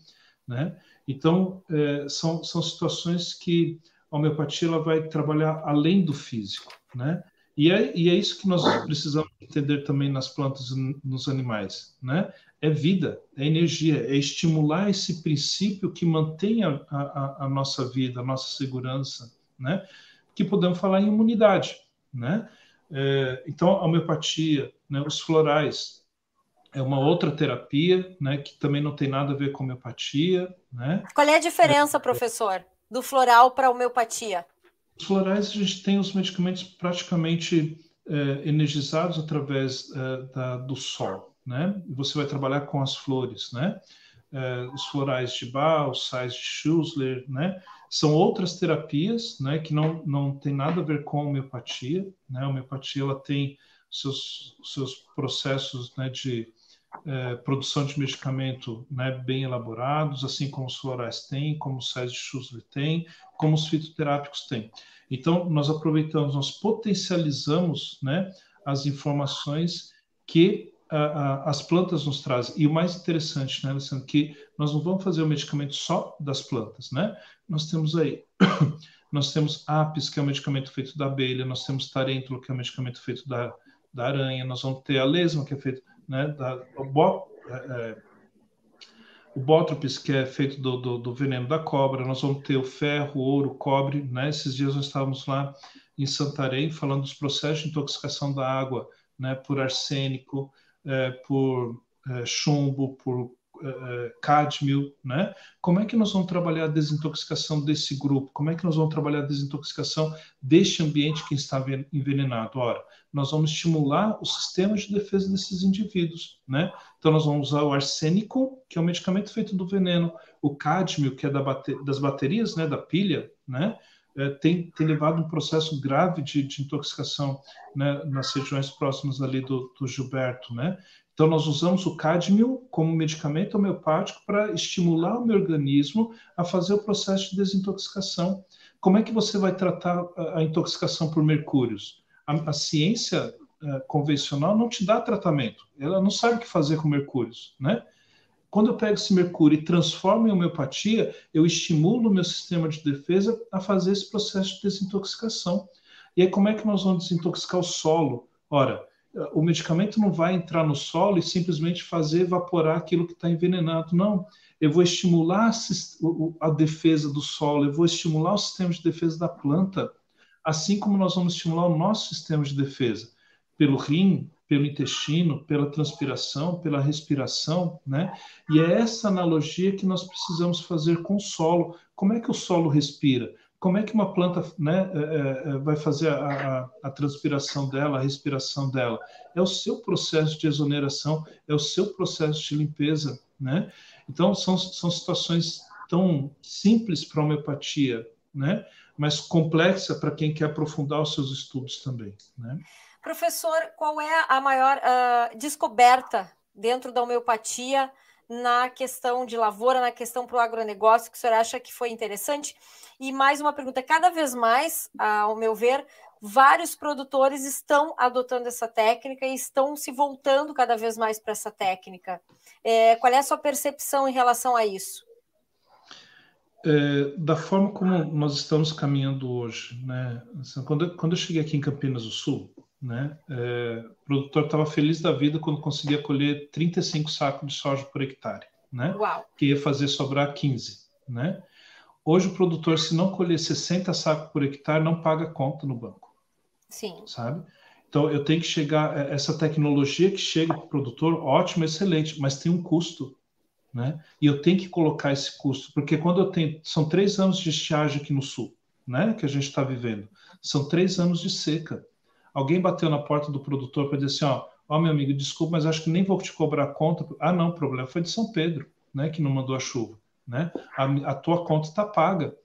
né? Então, são, são situações que a homeopatia ela vai trabalhar além do físico, né? E é, e é isso que nós precisamos entender também nas plantas e nos animais, né? É vida, é energia, é estimular esse princípio que mantém a, a, a nossa vida, a nossa segurança, né? Que podemos falar em imunidade, né? É, então, a homeopatia, né, os florais, é uma outra terapia, né, que também não tem nada a ver com homeopatia, né? Qual é a diferença, professor, do floral para a homeopatia? Os florais, a gente tem os medicamentos praticamente é, energizados através é, da, do sol, né? Você vai trabalhar com as flores, né? É, os florais de Bach, os sais de Schussler, né? São outras terapias, né? Que não, não tem nada a ver com homeopatia, né? A homeopatia, ela tem seus, seus processos, né? De é, produção de medicamento né, bem elaborados, assim como os florais têm, como os sais de Schussler têm, como os fitoterápicos têm. Então, nós aproveitamos, nós potencializamos né, as informações que a, a, as plantas nos trazem. E o mais interessante, né, Alessandro, que nós não vamos fazer o medicamento só das plantas, né? Nós temos aí, nós temos apis, que é o medicamento feito da abelha, nós temos tarêntulo, que é o medicamento feito da, da aranha, nós vamos ter a lesma, que é feito né, da, o, é, é, o que é feito do, do, do, veneno da cobra, nós vamos ter o ferro, ouro, cobre, né? Esses dias nós estávamos lá em Santarém falando dos processos de intoxicação da água, né, por arsênico, é, por é, chumbo, por cádmio, né? Como é que nós vamos trabalhar a desintoxicação desse grupo? Como é que nós vamos trabalhar a desintoxicação deste ambiente que está envenenado? Ora, nós vamos estimular o sistema de defesa desses indivíduos, né? Então nós vamos usar o arsênico, que é um medicamento feito do veneno, o cádmio, que é da bate das baterias, né, da pilha, né? É, tem, tem, levado um processo grave de, de intoxicação né, nas regiões próximas ali do, do Gilberto, né? Então, nós usamos o cádmio como medicamento homeopático para estimular o meu organismo a fazer o processo de desintoxicação. Como é que você vai tratar a intoxicação por mercúrios? A, a ciência uh, convencional não te dá tratamento, ela não sabe o que fazer com mercúrios, né? Quando eu pego esse mercúrio e transformo em homeopatia, eu estimulo o meu sistema de defesa a fazer esse processo de desintoxicação. E aí, como é que nós vamos desintoxicar o solo? Ora, o medicamento não vai entrar no solo e simplesmente fazer evaporar aquilo que está envenenado. Não. Eu vou estimular a defesa do solo, eu vou estimular o sistema de defesa da planta, assim como nós vamos estimular o nosso sistema de defesa, pelo rim, pelo intestino, pela transpiração, pela respiração, né? E é essa analogia que nós precisamos fazer com o solo. Como é que o solo respira? Como é que uma planta né, é, é, é, vai fazer a, a, transpiração dela, a respiração dela? É o seu processo de exoneração, é o seu processo de limpeza, né? Então, são, são situações tão simples para a homeopatia, né? Mas complexa para quem quer aprofundar os seus estudos também, né? Professor, qual é a maior uh, descoberta dentro da homeopatia na questão de lavoura, na questão para o agronegócio, que o senhor acha que foi interessante? E mais uma pergunta: cada vez mais, ao meu ver, vários produtores estão adotando essa técnica e estão se voltando cada vez mais para essa técnica. É, qual é a sua percepção em relação a isso? É, da forma como nós estamos caminhando hoje, né? Assim, quando, quando eu cheguei aqui em Campinas do Sul, né? É, o produtor estava feliz da vida quando conseguia colher 35 sacos de soja por hectare, né? Uau. Que ia fazer sobrar 15, né? Hoje o produtor, se não colher 60 sacos por hectare, não paga conta no banco. Sim. Sabe? Então eu tenho que chegar, é, essa tecnologia que chega para o produtor, ótimo, excelente, mas tem um custo. Né? E eu tenho que colocar esse custo, porque quando eu tenho. São três anos de estiagem aqui no sul, né? Que a gente está vivendo. São três anos de seca. Alguém bateu na porta do produtor para dizer assim: ó, ó, meu amigo, desculpa, mas acho que nem vou te cobrar conta. Ah, não, o problema foi de São Pedro, né? Que não mandou a chuva né? A, a tua conta está paga.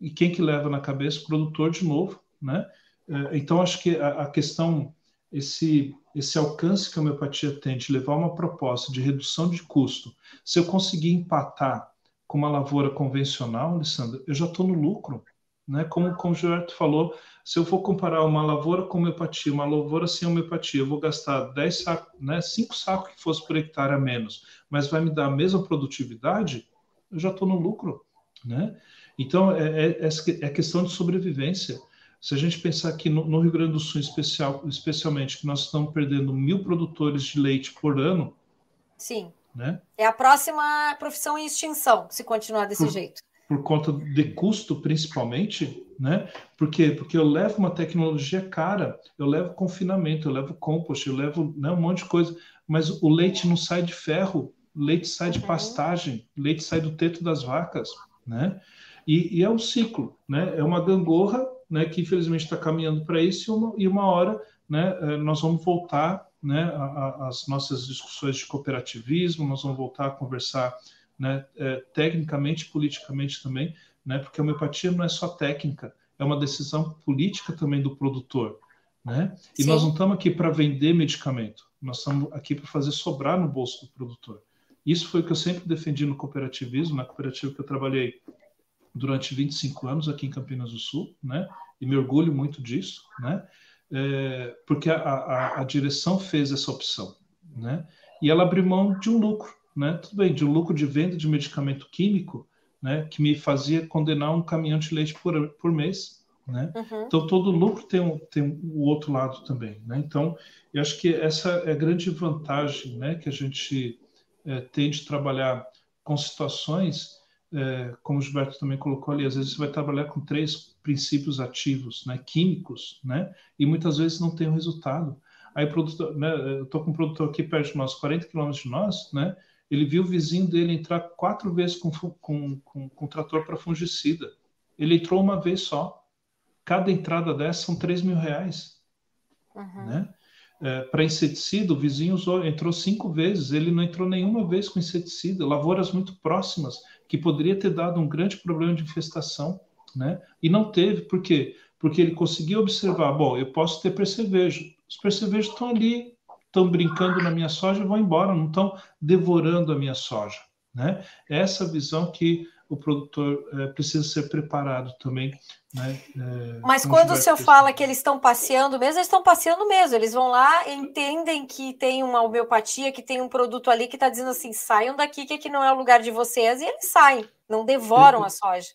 E quem que leva na cabeça? O produtor de novo, né? É, então, acho que a, a questão, esse, esse alcance que a homeopatia tem de levar uma proposta de redução de custo, se eu conseguir empatar com uma lavoura convencional, Alessandra, eu já estou no lucro. Né? Como, como o Gilberto falou, se eu for comparar uma lavoura com homeopatia, uma lavoura sem homeopatia, eu vou gastar 10 sacos, né, 5 sacos que fosse por hectare a menos, mas vai me dar a mesma produtividade, eu já estou no lucro, né? Então, é, é, é, é questão de sobrevivência. Se a gente pensar aqui no, no Rio Grande do Sul, especial, especialmente, que nós estamos perdendo mil produtores de leite por ano. Sim. Né? É a próxima profissão em extinção, se continuar desse por, jeito. Por conta de custo, principalmente, né? Por quê? Porque eu levo uma tecnologia cara, eu levo confinamento, eu levo compost, eu levo né, um monte de coisa, mas o leite não sai de ferro, o leite sai de uhum. pastagem, o leite sai do teto das vacas, né? E, e, é um ciclo, né? É uma gangorra, né? Que infelizmente está caminhando para isso e uma, e uma hora, né? Eh, nós vamos voltar, né? Às nossas discussões de cooperativismo, nós vamos voltar a conversar, né? É, tecnicamente, politicamente também, né? Porque a homeopatia não é só técnica, é uma decisão política também do produtor, né? E Sim. nós não estamos aqui para vender medicamento, nós estamos aqui para fazer sobrar no bolso do produtor. Isso foi o que eu sempre defendi no cooperativismo, na cooperativa que eu trabalhei durante 25 anos aqui em Campinas do Sul, né? E me orgulho muito disso, né? É, porque a, a, a, direção fez essa opção, né? E ela abriu mão de um lucro, né? Tudo bem, de lucro de venda de medicamento químico, né? Que me fazia condenar um caminhão de leite por, por mês, né? Uhum. Então todo lucro tem um, tem um, o outro lado também, né? Então eu acho que essa é a grande vantagem, né? Que a gente é, tem de trabalhar com situações é, como o Gilberto também colocou ali, às vezes você vai trabalhar com três princípios ativos, né, químicos, né, e muitas vezes não tem o um resultado. Aí, produtor, né, eu estou com um produtor aqui perto de nós, 40 quilômetros de nós, né, ele viu o vizinho dele entrar quatro vezes com, com, com, com trator para fungicida. Ele entrou uma vez só. Cada entrada dessa são 3 mil reais. Uhum. Né? É, para inseticida, o vizinho usou, entrou cinco vezes, ele não entrou nenhuma vez com inseticida, lavouras muito próximas que poderia ter dado um grande problema de infestação, né? E não teve, por quê? Porque ele conseguiu observar, bom, eu posso ter percevejo. Os percevejos estão ali, estão brincando na minha soja e vão embora, não estão devorando a minha soja, né? É essa visão que o produtor é, precisa ser preparado também. Né? É, Mas quando o senhor fala que eles estão passeando mesmo, eles estão passeando mesmo. Eles vão lá, entendem que tem uma homeopatia, que tem um produto ali que está dizendo assim: saiam daqui, que aqui não é o lugar de vocês, e eles saem, não devoram a soja.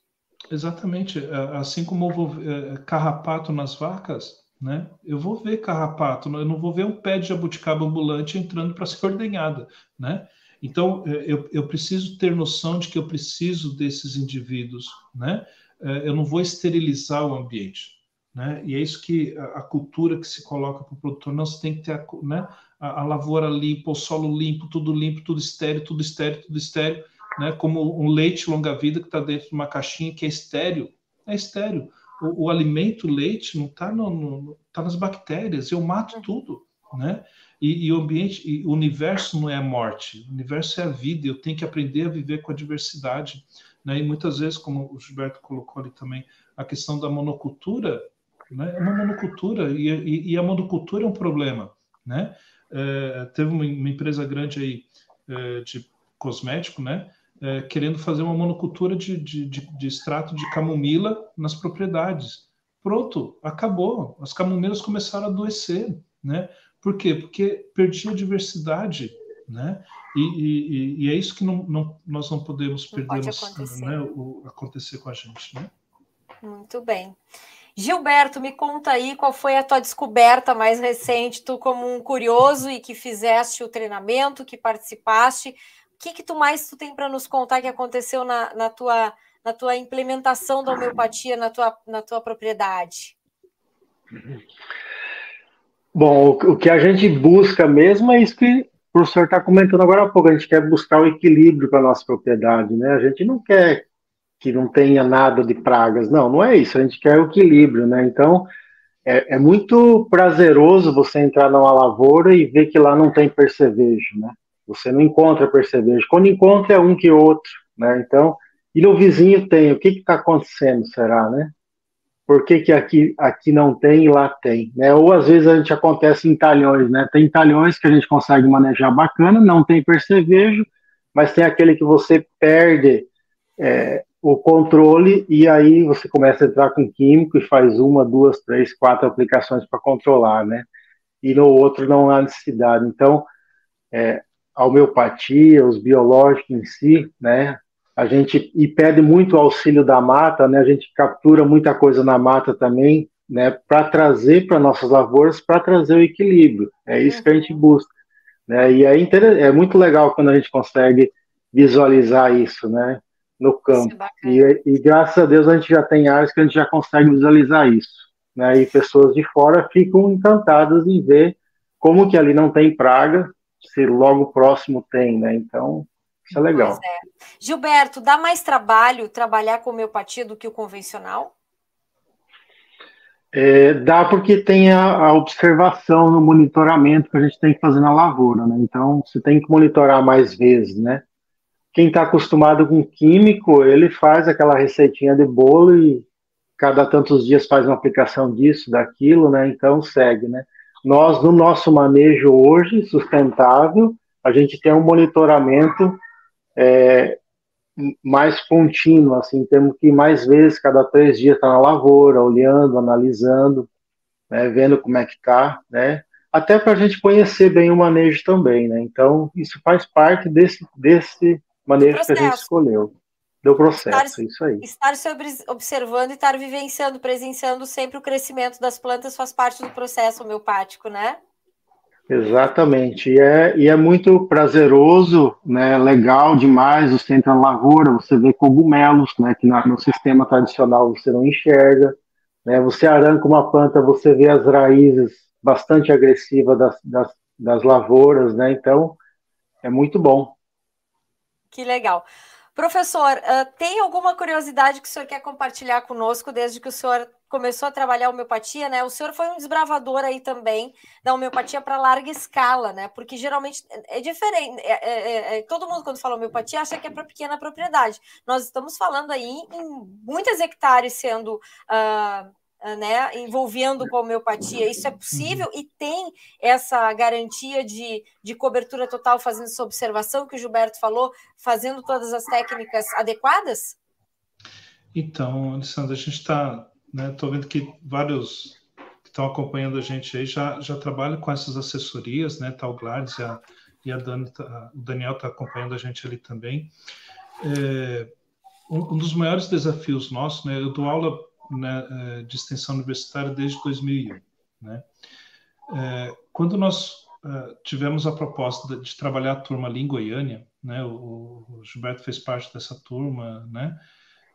Exatamente. É, assim como eu vou é, carrapato nas vacas, né? Eu vou ver carrapato, eu não vou ver um pé de jabuticaba ambulante entrando para ser ordenhada, né? Então, é, eu, eu preciso ter noção de que eu preciso desses indivíduos, né? É, eu não vou esterilizar o ambiente, né? E é isso que a, cultura que se coloca para o produtor, não, você tem que ter a, né, a, a, lavoura limpa, o solo limpo, tudo limpo, tudo estéreo, tudo estéreo, tudo estéreo, né? Como um leite longa-vida que está dentro de uma caixinha que é estéreo, é estéreo. O, o alimento, o leite, não está no, no, tá nas bactérias, eu mato uhum. tudo, né? E, e, o ambiente, e o universo não é a morte, o universo é a vida. Eu tenho que aprender a viver com a diversidade. Né? E muitas vezes, como o Gilberto colocou ali também, a questão da monocultura né? é uma monocultura e, e, e, a monocultura é um problema. Né? É, teve uma, uma, empresa grande aí é, de cosmético, né? É, querendo fazer uma monocultura de, de, de, de extrato de camomila nas propriedades. Pronto, acabou. As camomilas começaram a adoecer, né? Por quê? Porque perdi a diversidade, né? E, e, e é isso que não, não, nós não podemos perder não acontecer. Né? O, acontecer com a gente, né? Muito bem. Gilberto, me conta aí qual foi a tua descoberta mais recente, tu como um curioso e que fizeste o treinamento, que participaste, que que tu mais tu tem para nos contar que aconteceu na, na, tua, na tua implementação da homeopatia na tua, na tua propriedade? Bom, o que a gente busca mesmo é isso que o professor está comentando agora há pouco. A gente quer buscar o equilíbrio para a nossa propriedade, né? A gente não quer que não tenha nada de pragas, não, não é isso. A gente quer o equilíbrio, né? Então, é, é muito prazeroso você entrar numa lavoura e ver que lá não tem percevejo, né? Você não encontra percevejo. Quando encontra é um que outro, né? Então, e no vizinho tem. O que está acontecendo, será, né? por que, que aqui, aqui não tem e lá tem, né? Ou às vezes a gente acontece em talhões, né? Tem talhões que a gente consegue manejar bacana, não tem percevejo, mas tem aquele que você perde é, o controle e aí você começa a entrar com químico e faz uma, duas, três, quatro aplicações para controlar, né? E no outro não há necessidade. Então, é, a homeopatia, os biológicos em si, né? a gente e pede muito auxílio da mata, né? A gente captura muita coisa na mata também, né, para trazer para nossas lavouras, para trazer o equilíbrio. É isso que a gente uhum. busca. Né? E é, é muito legal quando a gente consegue visualizar isso, né, no campo. É e, e, graças a Deus a gente já tem áreas que a gente já consegue visualizar isso, né? E pessoas de fora ficam encantadas em ver como que ali não tem praga, se logo próximo tem, né? Então, isso é legal. É. Gilberto, dá mais trabalho trabalhar com homeopatia do que o convencional? É, dá porque tem a, a, observação no monitoramento que a gente tem que fazer na lavoura, né? Então, você tem que monitorar mais vezes, né? Quem está acostumado com químico, ele faz aquela receitinha de bolo e cada tantos dias faz uma aplicação disso, daquilo, né? Então, segue, né? Nós, no nosso manejo hoje, sustentável, a gente tem um monitoramento é, mais contínuo, assim, temos que ir mais vezes, cada três dias estar tá na lavoura, olhando, analisando, né, vendo como é que está, né, até para a gente conhecer bem o manejo também, né, então isso faz parte desse, desse manejo que a gente escolheu, do processo, estar, isso aí. Estar sobre, observando e estar vivenciando, presenciando sempre o crescimento das plantas faz parte do processo homeopático, né? Exatamente, e é, e é muito prazeroso, né, legal demais, você entra na lavoura, você vê cogumelos, né, que no sistema tradicional você não enxerga, né, você arranca uma planta, você vê as raízes bastante agressivas das, das, das lavouras, né, então é muito bom. Que legal. Professor, uh, tem alguma curiosidade que o senhor quer compartilhar conosco desde que o senhor começou a trabalhar homeopatia, né? O senhor foi um desbravador aí também da homeopatia para larga escala, né? Porque geralmente é diferente. É, é, é, é todo mundo, quando fala homeopatia, acha que é para pequena propriedade. Nós estamos falando aí em muitas hectares sendo uh, ah, né, envolvendo com a homeopatia. Isso é possível uhum. e tem essa garantia de, de cobertura total fazendo essa observação que o Gilberto falou, fazendo todas as técnicas adequadas? Então, Alessandra, a gente está, né, estou vendo que vários que estão acompanhando a gente aí já, já trabalham com essas assessorias, né, tal Gladys e a, e a Dani, tá, o Daniel está acompanhando a gente ali também. É, um, um dos maiores desafios nossos, né, eu dou aula né, é, de extensão universitária desde 2001. Né? É, quando nós é, tivemos a proposta de, trabalhar a turma ali em Goiânia, né, o, o Gilberto fez parte dessa turma, né,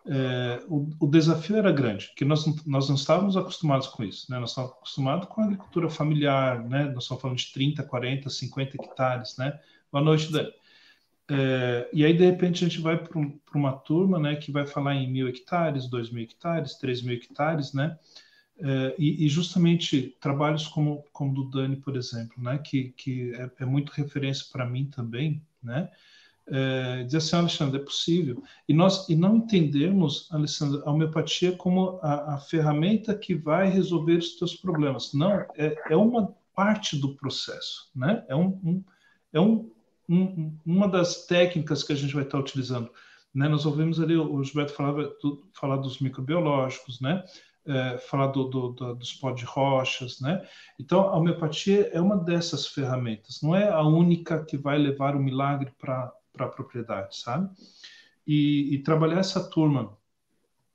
é, o, o, desafio era grande, que nós, nós não estávamos acostumados com isso, né? Nós estávamos acostumados com a agricultura familiar, né? Nós estamos falando de 30, 40, 50 hectares, né? Boa noite, Dani. É, e aí, de repente, a gente vai para um, uma turma né, que vai falar em mil hectares, dois mil hectares, três mil hectares, né? É, e, e, justamente trabalhos como, como do Dani, por exemplo, né, que, que é, é muito referência para mim também, né? É, assim, Alexandre, é possível. E nós e não entendermos, Alexandre, a homeopatia como a, a ferramenta que vai resolver os teus problemas. Não, é, é uma parte do processo, né? É um, um é um, um, uma das técnicas que a gente vai estar utilizando. Né? Nós ouvimos ali, o Gilberto falava, do, falar dos microbiológicos, né? É, falar do, do, do, dos pó de rochas, né? Então, a homeopatia é uma dessas ferramentas, não é a única que vai levar o milagre para a propriedade, sabe? E, e, trabalhar essa turma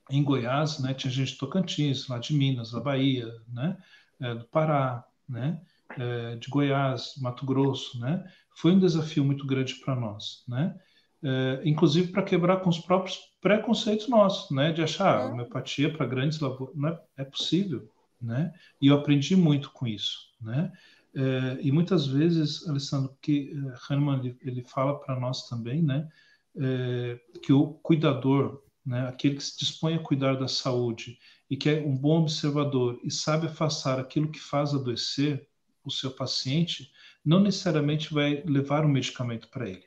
em Goiás, né? Tinha gente de Tocantins, lá de Minas, da Bahia, né? É, do Pará, né? É, de Goiás, Mato Grosso, né? Foi um desafio muito grande para nós, né? É, inclusive para quebrar com os próprios preconceitos nossos, né? De achar uhum. homeopatia para grandes lavouras não é, é, possível, né? E eu aprendi muito com isso, né? É, e muitas vezes, Alessandro, que é, Hahnemann ele, ele fala para nós também, né? É, que o cuidador, né? Aquele que se dispõe a cuidar da saúde e que é um bom observador e sabe afastar aquilo que faz adoecer o seu paciente, não necessariamente vai levar um medicamento para ele.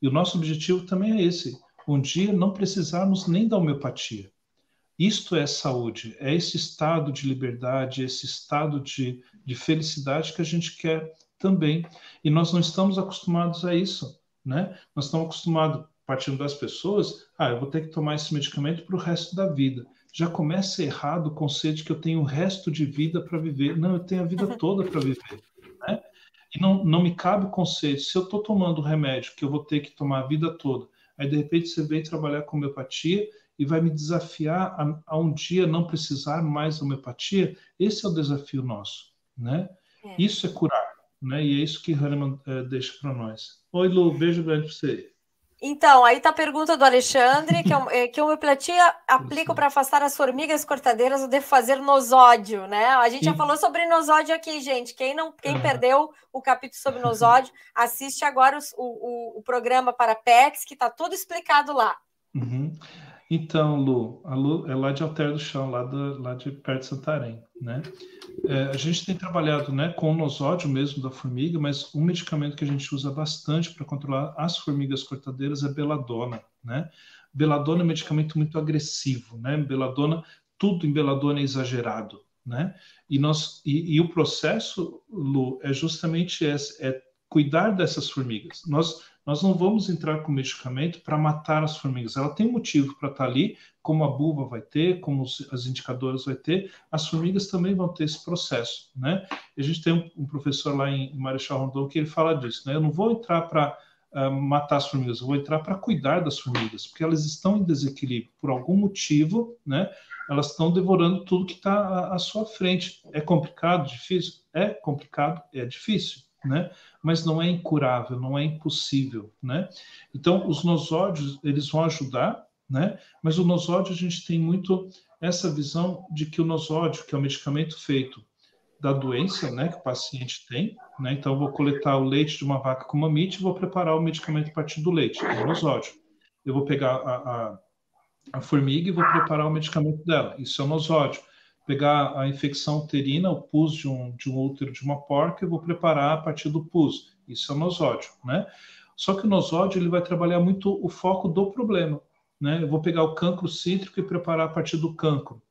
E o nosso objetivo também é esse: um dia não precisarmos nem da homeopatia. Isto é saúde, é esse estado de liberdade, esse estado de, de felicidade que a gente quer também. E nós não estamos acostumados a isso, né? Nós estamos acostumados, partindo das pessoas, ah, eu vou ter que tomar esse medicamento para o resto da vida. Já começa errado o conceito que eu tenho o resto de vida para viver. Não, eu tenho a vida toda para viver. E não, não me cabe o conceito, se eu estou tomando remédio que eu vou ter que tomar a vida toda, aí de repente você vem trabalhar com homeopatia e vai me desafiar a, a um dia não precisar mais da homeopatia. Esse é o desafio nosso, né? É. Isso é curar, né? E é isso que Hahnemann é, deixa para nós. Oi, Lu, beijo grande para você. Então, aí está a pergunta do Alexandre, que, é, que homeopatia aplica para afastar as formigas cortadeiras ou devo fazer nosódio, né? A gente já falou sobre nosódio aqui, gente. Quem não, quem perdeu o capítulo sobre nosódio, assiste agora o, o, o programa para pets, que está tudo explicado lá. Uhum. Então, Lu, a Lu é lá de Alter do Chão, lá, do, lá de perto de Santarém, né? É, a gente tem trabalhado né, com o nosódio mesmo da formiga, mas um medicamento que a gente usa bastante para controlar as formigas cortadeiras é beladona, né? Beladona é um medicamento muito agressivo, né? Beladona, tudo em beladona é exagerado, né? E, nós, e, e o processo, Lu, é justamente esse, é cuidar dessas formigas. Nós nós não vamos entrar com medicamento para matar as formigas. Ela tem motivo para estar tá ali, como a buva vai ter, como as indicadoras vai ter, as formigas também vão ter esse processo, né? A gente tem um, um, professor lá em Marechal Rondon que ele fala disso, né? Eu não vou entrar para uh, ah, matar as formigas, eu vou entrar para cuidar das formigas, porque elas estão em desequilíbrio por algum motivo, né? Elas estão devorando tudo que está à sua frente. É complicado, difícil? É complicado, é difícil né? Mas não é incurável, não é impossível, né? Então, os nosódios, eles vão ajudar, né? Mas o nosódio, a gente tem muito essa visão de que o nosódio, que é o medicamento feito da doença, né, que o paciente tem, né? Então, vou coletar o leite de uma vaca com mamite e vou preparar o medicamento a partir do leite, é o nosódio. Eu vou pegar a, a, a formiga e vou preparar o medicamento dela, isso é o nosódio pegar a infecção uterina, o pus de um, de um útero de uma porca, e vou preparar a partir do pus. Isso é o nosódio, né? Só que o nosódio ele vai trabalhar muito o foco do problema, né? Eu vou pegar o cancro cítrico e preparar a partir do cancro.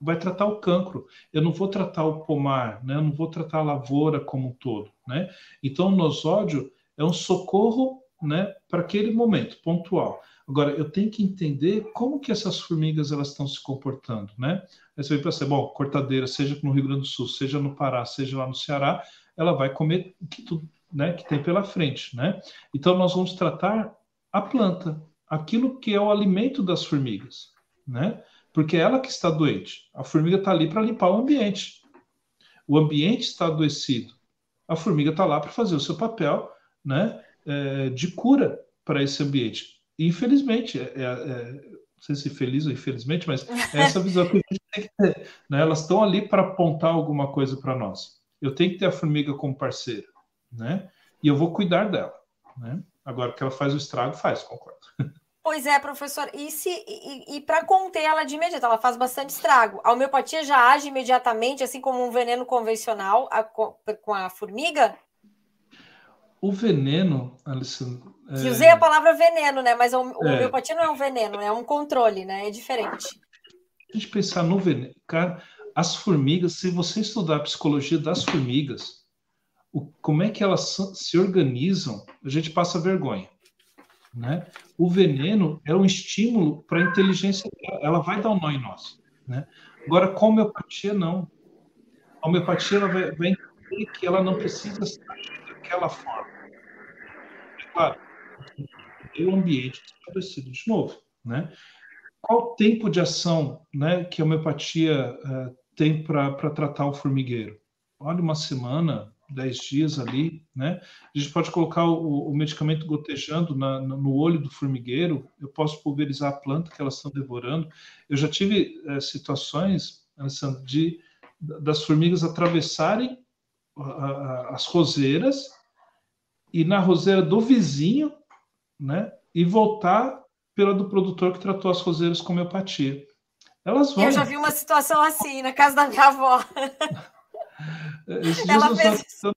Vai tratar o cancro. Eu não vou tratar o pomar, né? Eu não vou tratar a lavoura como um todo, né? Então o nosódio é um socorro, né, para aquele momento pontual. Agora, eu tenho que entender como que essas formigas elas estão se comportando, né? Aí você vai pensar, bom, cortadeira, seja no Rio Grande do Sul, seja no Pará, seja lá no Ceará, ela vai comer que tudo, né, que tem pela frente, né? Então nós vamos tratar a planta, aquilo que é o alimento das formigas, né? Porque é ela que está doente. A formiga está ali para limpar o ambiente. O ambiente está adoecido. A formiga está lá para fazer o seu papel, né, é, de cura para esse ambiente. Infelizmente, é, é, é não sei se feliz ou infelizmente, mas é essa visão que a gente tem que ter. Né? Elas estão ali para apontar alguma coisa para nós. Eu tenho que ter a formiga como parceira, né? E eu vou cuidar dela, né? Agora que ela faz o estrago, faz, concordo. Pois é, professor. E, se, e, e para conter ela de imediato, ela faz bastante estrago. A homeopatia já age imediatamente, assim como um veneno convencional a, com a formiga? O veneno, Alessandro. Que é... usei a palavra veneno, né? Mas o, o é... homeopatia não é um veneno, é um controle, né? É diferente. A gente pensar no veneno, cara, as formigas, se você estudar a psicologia das formigas, o, como é que elas se organizam, a gente passa vergonha. Né? O veneno é um estímulo para a inteligência dela, ela vai dar um nó em nós. Né? Agora, com a homeopatia, não. A homeopatia ela vai, vai entender que ela não precisa ser daquela forma claro, o ambiente estabelecido de novo, né? Qual o tempo de ação, né, que a homeopatia uh, tem para tratar o formigueiro? Olha, uma semana, dez dias ali, né? A gente pode colocar o, o medicamento gotejando na, no olho do formigueiro, eu posso pulverizar a planta que elas estão devorando. Eu já tive uh, situações, Alessandro, de das formigas atravessarem as roseiras ir na roseira do vizinho, né? E voltar pela do produtor que tratou as roseiras com homeopatia. Elas vão. Eu já vi uma situação assim na casa da minha avó. Esses Ela fez... tratando,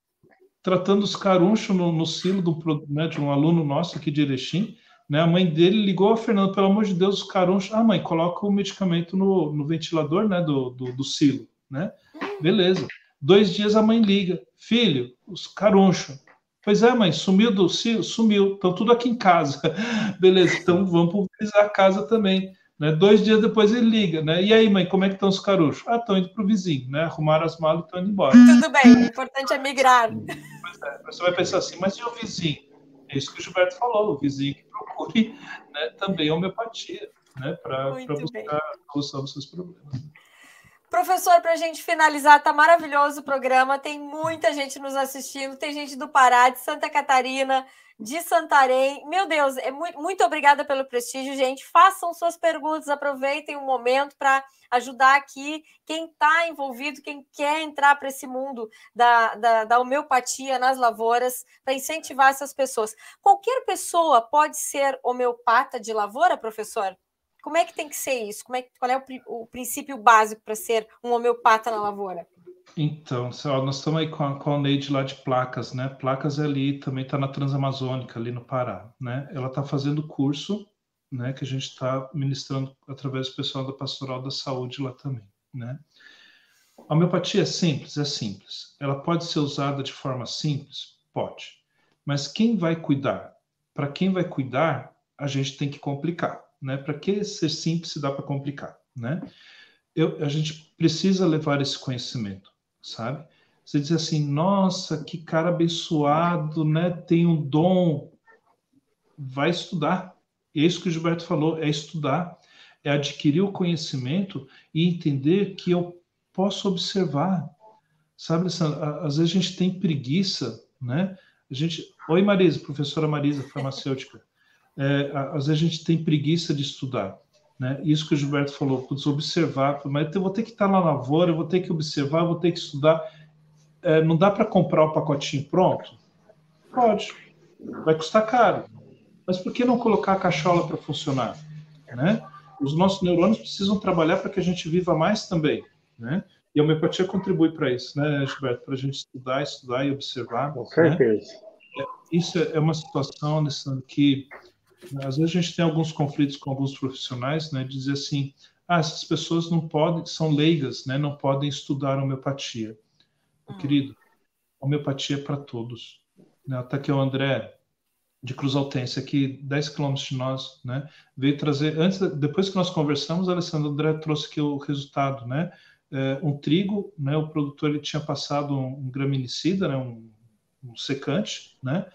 tratando os carunchos no, no silo do, né, de um aluno nosso aqui de Erechim. Né, a mãe dele ligou a Fernando, pelo amor de Deus, os carunchos. Ah, mãe, coloca o medicamento no, no ventilador né, do, do, do silo. Né? Beleza. Dois dias a mãe liga. Filho, os carunchos. Pois é, mãe, sumiu do sumiu. Estão tudo aqui em casa. Beleza, então vamos pulverizar a casa também. Né? Dois dias depois ele liga, né? E aí, mãe, como é que estão os caruchos? Ah, estão indo para o vizinho, né? Arrumaram as malas e estão indo embora. Tudo bem, o importante é migrar. É, você vai pensar assim, mas e o vizinho? É isso que o Gilberto falou, o vizinho que procure né, também homeopatia. né, para buscar a solução dos seus problemas. Professor, para a gente finalizar, tá maravilhoso o programa. Tem muita gente nos assistindo, tem gente do Pará, de Santa Catarina, de Santarém. Meu Deus, é muito, muito obrigada pelo prestígio, gente. Façam suas perguntas, aproveitem o momento para ajudar aqui quem está envolvido, quem quer entrar para esse mundo da, da, da homeopatia nas lavouras, para incentivar essas pessoas. Qualquer pessoa pode ser homeopata de lavoura, professor? Como é que tem que ser isso? Como é, qual é o, o princípio básico para ser um homeopata na lavoura? Então, nós estamos aí com a, com a Neide lá de Placas, né? Placas é ali também está na Transamazônica, ali no Pará, né? Ela está fazendo curso, né? Que a gente está ministrando através do pessoal da Pastoral da Saúde lá também, né? A homeopatia é simples, é simples. Ela pode ser usada de forma simples? Pode. Mas quem vai cuidar? Para quem vai cuidar, a gente tem que complicar, né? Para que ser simples se dá para complicar, né? Eu, a gente precisa levar esse conhecimento sabe? Você diz assim, nossa, que cara abençoado, né? Tem um dom. Vai estudar. É isso que o Gilberto falou, é estudar, é adquirir o conhecimento e entender que eu posso observar. Sabe, às vezes a gente tem preguiça, né? A gente, oi Marisa, professora Marisa, farmacêutica. É, às vezes a gente tem preguiça de estudar. Né? Isso que o Gilberto falou, putz, observar, mas eu vou ter que estar na lavoura, eu vou ter que observar, eu vou ter que estudar. É, não dá para comprar o pacotinho pronto? Pode, vai custar caro. Mas por que não colocar a cachola para funcionar? Né? Os nossos neurônios precisam trabalhar para que a gente viva mais também. Né? E a homeopatia contribui para isso, né, Gilberto? Para a gente estudar, estudar e observar. Com certeza. Né? Isso é uma situação, Alessandro, que às vezes a gente tem alguns conflitos com alguns profissionais, né? Dizer assim, ah, essas pessoas não podem, são leigas, né? Não podem estudar homeopatia. Uhum. Querido, homeopatia é para todos. Né? Tá aqui o André de Cruz Altense, aqui 10 quilômetros de nós, né? Veio trazer, antes, depois que nós conversamos, Alessandro André trouxe aqui o resultado, né? É, um trigo, né? O produtor ele tinha passado um, um graminicida, né? Um, um secante, né?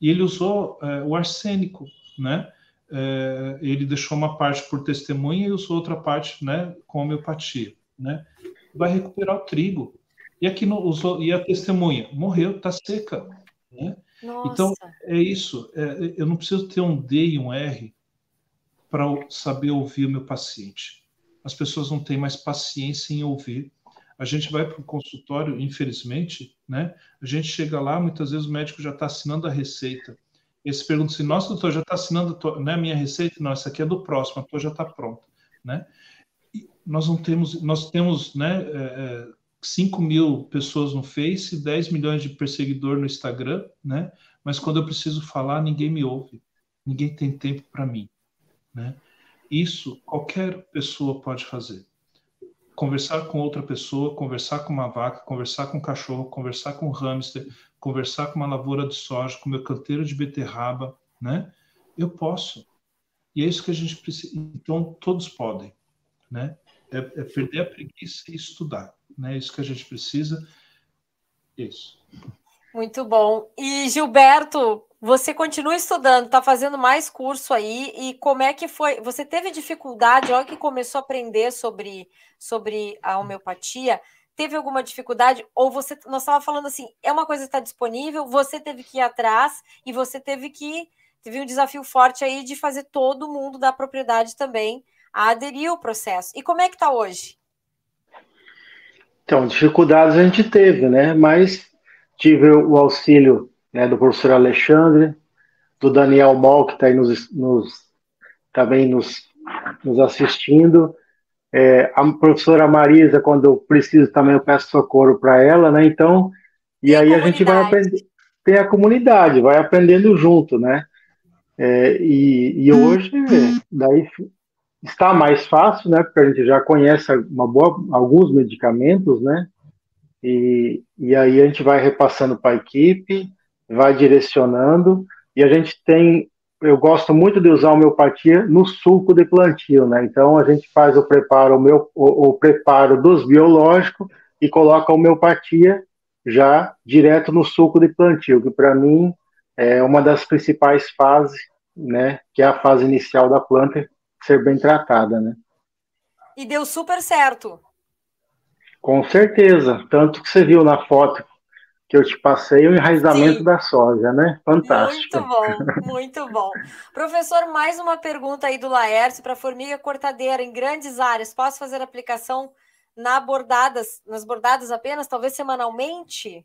E ele usou é, o arsênico né? É, ele deixou uma parte por testemunha e usou outra parte, né, com homeopatia, né? Vai recuperar o trigo. E aqui no, usou, e a testemunha morreu, tá seca, né? Então é isso. É, eu não preciso ter um D e um R para saber ouvir o meu paciente. As pessoas não têm mais paciência em ouvir. A gente vai para o consultório, infelizmente, né? A gente chega lá, muitas vezes o médico já está assinando a receita eles perguntam assim, nossa, doutor, já está assinando né, a minha receita? Não, essa aqui é do próximo, a tua já está pronta, né? Nós não temos, nós temos, né, é, 5 é, mil pessoas no Face, 10 milhões de perseguidor no Instagram, né? Mas quando eu preciso falar, ninguém me ouve, ninguém tem tempo para mim, né? Isso qualquer pessoa pode fazer. Conversar com outra pessoa, conversar com uma vaca, conversar com um cachorro, conversar com um hamster, conversar com uma lavoura de soja, com meu canteiro de beterraba, né? Eu posso. E é isso que a gente precisa. Então, todos podem, né? É, é perder a preguiça e estudar, né? É isso que a gente precisa. Isso. Muito bom. E Gilberto, você continua estudando, está fazendo mais curso aí, e como é que foi? Você teve dificuldade, olha que começou a aprender sobre, sobre a homeopatia, teve alguma dificuldade? Ou você, nós estávamos falando assim, é uma coisa que está disponível, você teve que ir atrás e você teve que, teve um desafio forte aí de fazer todo mundo da propriedade também aderir ao processo. E como é que está hoje? Então, dificuldades a gente teve, né? Mas tive o auxílio né, do professor Alexandre, do Daniel Mol, que está aí nos, nos, também nos, nos assistindo, é, a professora Marisa, quando eu preciso também, eu peço socorro para ela, né? Então, e aí a gente vai aprender. Tem a comunidade, vai aprendendo junto, né? É, e, e, hoje, daí está mais fácil, né? Porque a gente já conhece uma boa, alguns medicamentos, né? E, e aí a gente vai repassando para a equipe, vai direcionando, e a gente tem eu gosto muito de usar homeopatia no suco de plantio, né? Então a gente faz o preparo, o, meu, o, o preparo dos biológicos e coloca a homeopatia já direto no suco de plantio, que para mim é uma das principais fases, né? Que é a fase inicial da planta, ser bem tratada, né? E deu super certo. Com certeza. Tanto que você viu na foto que eu te passei o enraizamento Sim. da soja, né? Fantástico. Muito bom, muito bom. Professor, mais uma pergunta aí do Laércio para formiga cortadeira em grandes áreas. Posso fazer aplicação na bordadas, nas bordadas apenas, talvez semanalmente?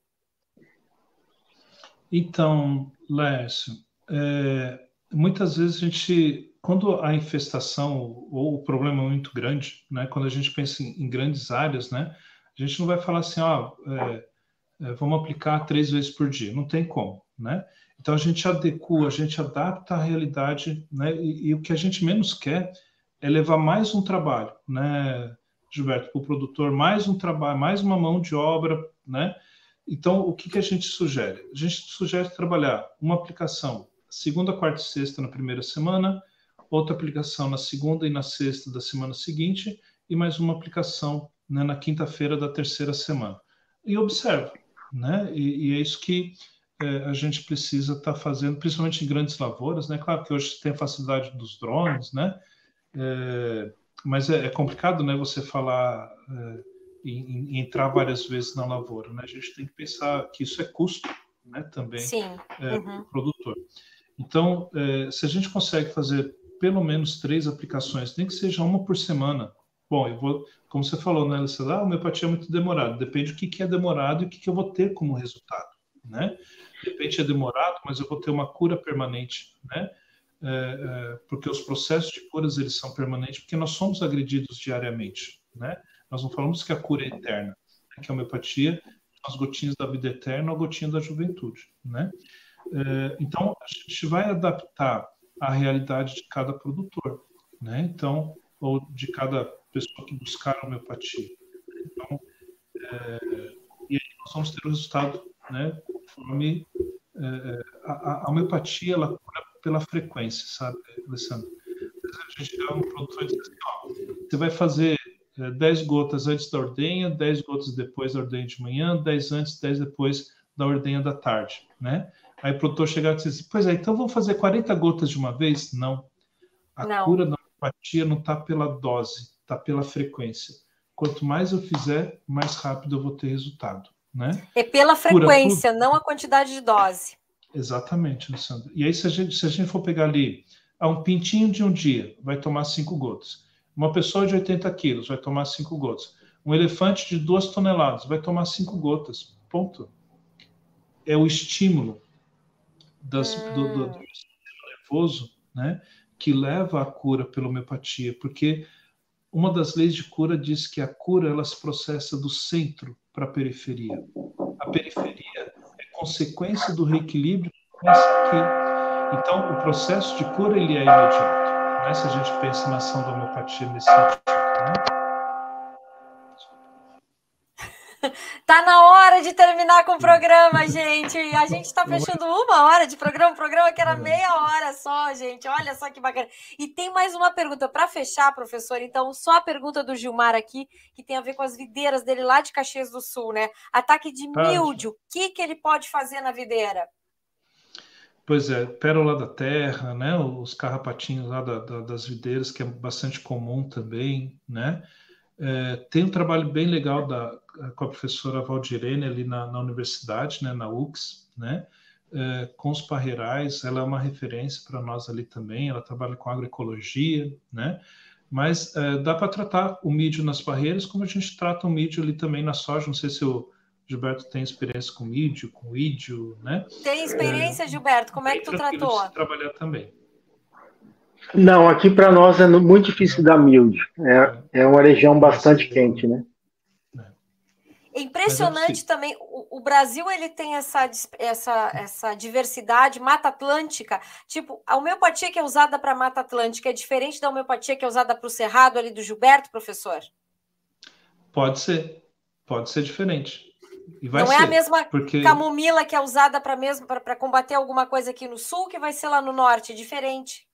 Então, Laércio, é, muitas vezes a gente, quando a infestação ou o problema é muito grande, né, quando a gente pensa em, em grandes áreas, né, a gente não vai falar assim, ó, é, é, vamos aplicar três vezes por dia. Não tem como, né? Então a gente adequa, a gente adapta a realidade, né? E, e o que a gente menos quer é levar mais um trabalho, né, Gilberto, para o produtor, mais um trabalho, mais uma mão de obra, né? Então, o que, que a gente sugere? A gente sugere trabalhar uma aplicação segunda, quarta e sexta na primeira semana, outra aplicação na segunda e na sexta da semana seguinte, e mais uma aplicação né, na quinta-feira da terceira semana. E observa, né? E, e é isso que é, a gente precisa estar tá fazendo, principalmente em grandes lavouras, né? Claro que hoje tem a facilidade dos drones, né? É, mas é, é, complicado, né? Você falar é, em, em, entrar várias vezes na lavoura, né? A gente tem que pensar que isso é custo, né? Também é, uhum. para o produtor. Então, é, se a gente consegue fazer pelo menos três aplicações, nem que seja uma por semana, Bom, eu vou, como você falou, né, Alessandra? Ah, a homeopatia é muito demorado. Depende do que, que é demorado e o que, que eu vou ter como resultado, né? De repente é demorado, mas eu vou ter uma cura permanente, né? É, é, porque os processos de curas eles são permanentes, porque nós somos agredidos diariamente, né? Nós não falamos que a cura é eterna, né? que a homeopatia as gotinhas da vida eterna a gotinha da juventude, né? É, então a gente vai adaptar a realidade de cada produtor, né? Então ou de cada pessoa que buscar a homeopatia. Então, é, e aí nós vamos ter o resultado, né, conforme é, a, a, homeopatia, ela cura pela frequência, sabe, Alessandro? A gente dá um produtor e diz assim, ó, você vai fazer é, 10 gotas antes da ordenha, 10 gotas depois da ordenha de manhã, 10 antes, 10 depois da ordenha da tarde, né? Aí o produtor chegar e dizer assim, pois é, então vamos fazer 40 gotas de uma vez? Não. A não. cura da homeopatia não está pela dose, está pela frequência. Quanto mais eu fizer, mais rápido eu vou ter resultado. Né? É pela frequência, não a quantidade de dose. Exatamente, Alessandra. E aí, se a, gente, se a gente for pegar ali, a um pintinho de um dia vai tomar cinco gotas. Uma pessoa de 80 quilos vai tomar cinco gotas. Um elefante de duas toneladas vai tomar cinco gotas. Ponto. É o estímulo das, hum. do, do, do sistema nervoso né, que leva à cura pela homeopatia, porque uma das leis de cura diz que a cura ela se processa do centro para a periferia. A periferia é consequência do reequilíbrio. Então, o processo de cura ele é imediato. Né? Se a gente pensa na ação da homeopatia nesse sentido. Né? Tá na hora de terminar com o programa, gente. A gente está fechando uma hora de programa, programa que era meia hora só, gente. Olha só que bacana. E tem mais uma pergunta para fechar, professor. Então, só a pergunta do Gilmar aqui, que tem a ver com as videiras dele lá de Caxias do Sul, né? Ataque de míldio. O que, que ele pode fazer na videira? Pois é, pérola da terra, né? Os carrapatinhos lá da, da, das videiras, que é bastante comum também, né? É, tem um trabalho bem legal da, com a professora Valdirene ali na, na universidade, né, na UX, né, é, com os parreirais, ela é uma referência para nós ali também, ela trabalha com agroecologia, né, mas é, dá para tratar o mídio nas barreiras como a gente trata o mídio ali também na soja, não sei se o Gilberto tem experiência com mídio, com ídio, né? Tem experiência, é, Gilberto, como é que tu tratou? trabalhar também. Não, aqui para nós é muito difícil dar milde. É, é uma região bastante quente, né? É impressionante também. O, o, Brasil ele tem essa, essa, essa diversidade mata atlântica. Tipo, a homeopatia que é usada para mata atlântica é diferente da homeopatia que é usada para o cerrado ali do Gilberto, professor? Pode ser, pode ser diferente. Não ser, é a mesma porque... camomila que é usada para combater alguma coisa aqui no sul que vai ser lá no norte, é diferente.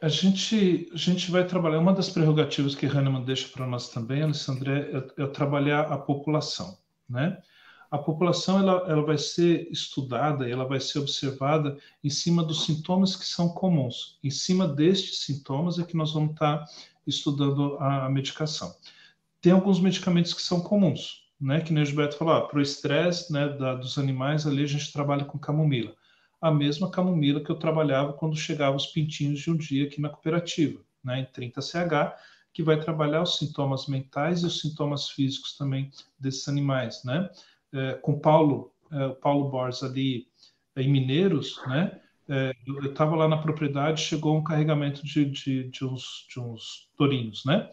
A gente, a gente vai trabalhar, uma das prerrogativas que Hahnemann deixa para nós também, Alessandré, é, é trabalhar a população, né? a população ela, ela vai ser estudada, ela vai ser observada em cima dos sintomas que são comuns. Em cima destes sintomas é que nós vamos estar estudando a, a medicação. Tem alguns medicamentos que são comuns, né? Que nem o Gilberto falou, ah, para o estresse né, dos animais, ali a gente trabalha com camomila. A mesma camomila que eu trabalhava quando chegava os pintinhos de um dia aqui na cooperativa, né, em 30CH, que vai trabalhar os sintomas mentais e os sintomas físicos também desses animais, né? É, com Paulo, é, Paulo Borges ali é, em Mineiros, né? É, eu estava lá na propriedade, chegou um carregamento de, de, de, uns, de uns tourinhos, né?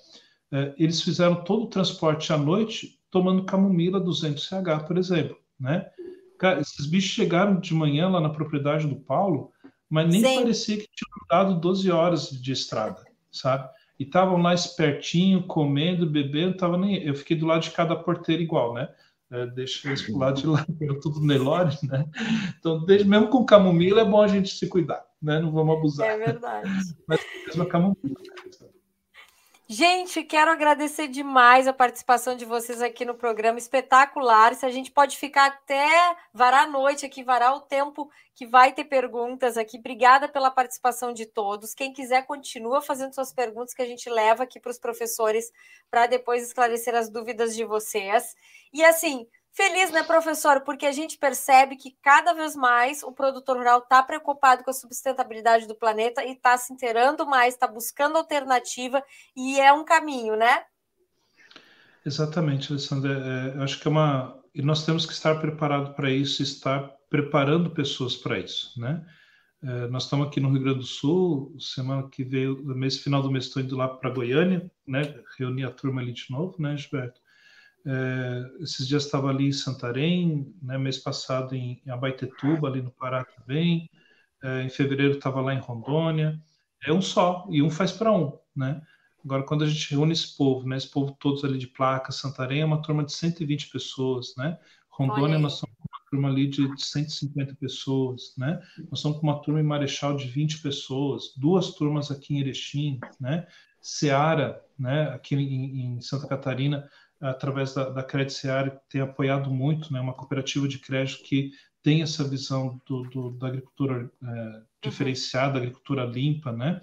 É, eles fizeram todo o transporte à noite tomando camomila 200CH, por exemplo, né? Cara, esses bichos chegaram de manhã lá na propriedade do Paulo, mas nem Sim. parecia que tinham dado 12 horas de estrada, sabe? E estavam lá espertinho, comendo, bebendo, tava nem... eu fiquei do lado de cada porteiro igual, né? É, deixa eles pro lado de lá, tudo Nelore, né? Então, desde, mesmo com camomila, é bom a gente se cuidar, né? Não vamos abusar. É verdade. Mas mesmo a camomila. Gente, quero agradecer demais a participação de vocês aqui no programa espetacular. Se a gente pode ficar até varar a noite aqui, varar o tempo que vai ter perguntas aqui. Obrigada pela participação de todos. Quem quiser, continua fazendo suas perguntas que a gente leva aqui para os professores para depois esclarecer as dúvidas de vocês. E assim, Feliz, né, professor? Porque a gente percebe que cada vez mais o produtor rural está preocupado com a sustentabilidade do planeta e está se inteirando mais, está buscando alternativa e é um caminho, né? Exatamente, Alessandra. É, acho que é uma. E nós temos que estar preparados para isso, estar preparando pessoas para isso, né? É, nós estamos aqui no Rio Grande do Sul, semana que veio, mês final do mês, estou indo lá para Goiânia, né? Reunir a turma ali de novo, né, Gilberto? É, esses dias estava ali em Santarém, né, mês passado em, em Abaitetuba, ali no Pará também. É, em fevereiro estava lá em Rondônia. É um só, e um faz para um, né? Agora, quando a gente reúne esse povo, né, esse povo todos ali de placa, Santarém é uma turma de 120 pessoas, né? Rondônia, nós somos uma turma ali de 150 pessoas, né? Nós somos com uma turma em Marechal de 20 pessoas, duas turmas aqui em Erechim, né? Seara, né, aqui em, em Santa Catarina, através da, da Crédito Seara, tem apoiado muito, né, uma cooperativa de crédito que tem essa visão do, do da agricultura é, diferenciada, da agricultura limpa, né?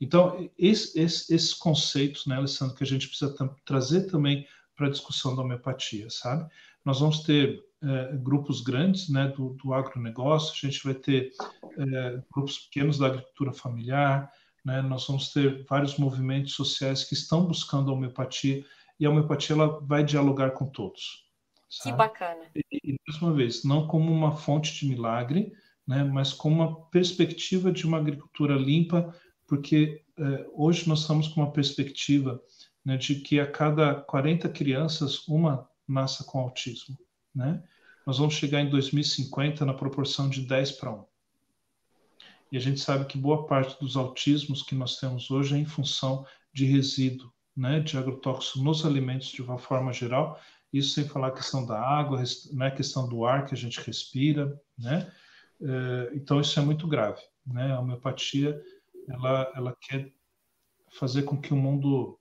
Então, esse, esse, esses conceitos, né, Alessandro, que a gente precisa trazer também para a discussão da homeopatia, sabe? Nós vamos ter é, grupos grandes né, do, do agronegócio, a gente vai ter é, grupos pequenos da agricultura familiar, né, nós vamos ter vários movimentos sociais que estão buscando a homeopatia e a homeopatia ela vai dialogar com todos. Sabe? Que bacana. E, e, mais uma vez, não como uma fonte de milagre, né, mas como uma perspectiva de uma agricultura limpa, porque eh, hoje nós estamos com uma perspectiva né, de que a cada 40 crianças, uma nasça com autismo. Né? Nós vamos chegar em 2050 na proporção de 10 para 1. E a gente sabe que boa parte dos autismos que nós temos hoje é em função de resíduo né, de agrotóxico nos alimentos de uma forma geral, isso sem falar a questão da água, né, a questão do ar que a gente respira, né? É, então isso é muito grave, né? A homeopatia ela ela quer fazer com que o mundo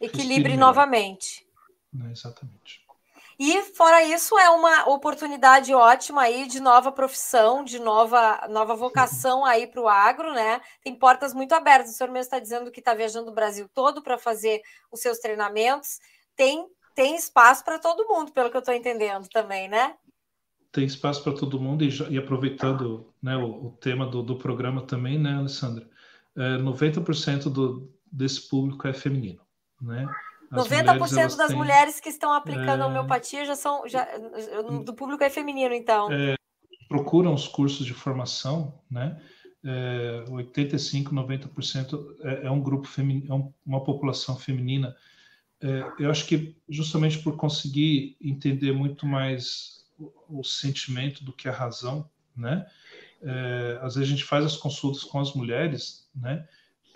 equilibre novamente. Né, exatamente. E fora isso, é uma oportunidade ótima aí de nova profissão, de nova, nova vocação aí para o agro, né? Tem portas muito abertas. O senhor mesmo está dizendo que está viajando o Brasil todo para fazer os seus treinamentos. Tem, tem espaço para todo mundo, pelo que eu estou entendendo também, né? Tem espaço para todo mundo e, e aproveitando né, o, o tema do, do, programa também, né, Alessandra? É, 90% do, desse público é feminino, né? 90% mulheres, das têm, mulheres que estão aplicando é, homeopatia já são já, do público é feminino, então. É, procuram os cursos de formação, né? É, 85, 90% é, é um grupo feminino, é uma população feminina. É, eu acho que justamente por conseguir entender muito mais o, o sentimento do que a razão, né? É, às vezes a gente faz as consultas com as mulheres, né?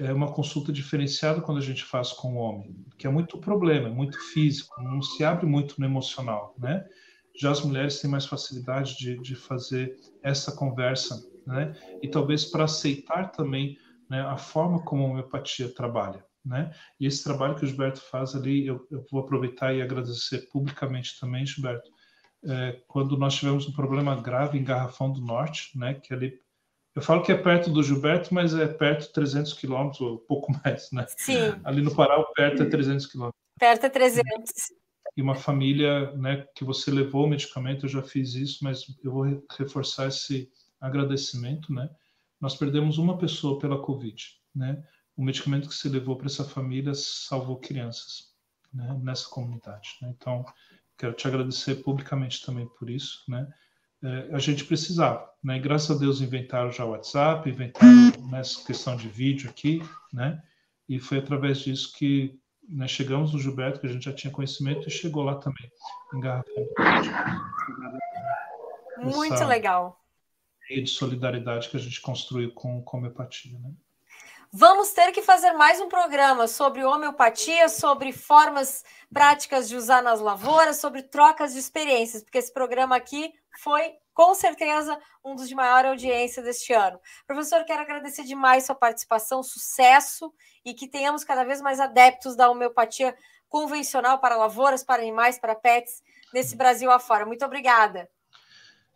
É uma consulta diferenciada quando a gente faz com o homem, que é muito problema, é muito físico, não se abre muito no emocional, né? Já as mulheres têm mais facilidade de, de fazer essa conversa, né? E talvez para aceitar também né, a forma como a homeopatia trabalha, né? E esse trabalho que o Gilberto faz ali, eu, eu vou aproveitar e agradecer publicamente também, Gilberto, é, quando nós tivemos um problema grave em Garrafão do Norte, né, que ali eu falo que é perto do Gilberto, mas é perto de 300 quilômetros, ou pouco mais, né? Sim. Ali no Pará, perto é 300 quilômetros. Perto é 300. E uma família, né, que você levou o medicamento, eu já fiz isso, mas eu vou reforçar esse agradecimento, né? Nós perdemos uma pessoa pela Covid, né? O medicamento que você levou para essa família salvou crianças, né, nessa comunidade. Né? Então, quero te agradecer publicamente também por isso, né? É, a gente precisava, né? Graças a Deus inventaram já o WhatsApp, inventaram nessa questão de vídeo aqui, né? E foi através disso que né, chegamos no Gilberto, que a gente já tinha conhecimento, e chegou lá também, em Garrafão. Muito legal. E de solidariedade que a gente construiu com, com a homeopatia, né? Vamos ter que fazer mais um programa sobre homeopatia, sobre formas práticas de usar nas lavouras, sobre trocas de experiências, porque esse programa aqui foi, com certeza, um dos de maior audiência deste ano. Professor, quero agradecer demais sua participação, sucesso e que tenhamos cada vez mais adeptos da homeopatia convencional para lavouras, para animais, para pets, nesse Brasil afora. Muito obrigada.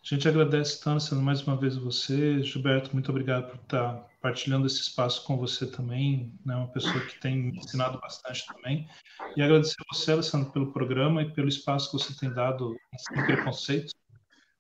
A gente agradece, Tânia, mais uma vez você. Gilberto, muito obrigado por estar partilhando esse espaço com você também, né? uma pessoa que tem me ensinado bastante também. E agradecer a você, Alessandro, pelo programa e pelo espaço que você tem dado sem preconceitos,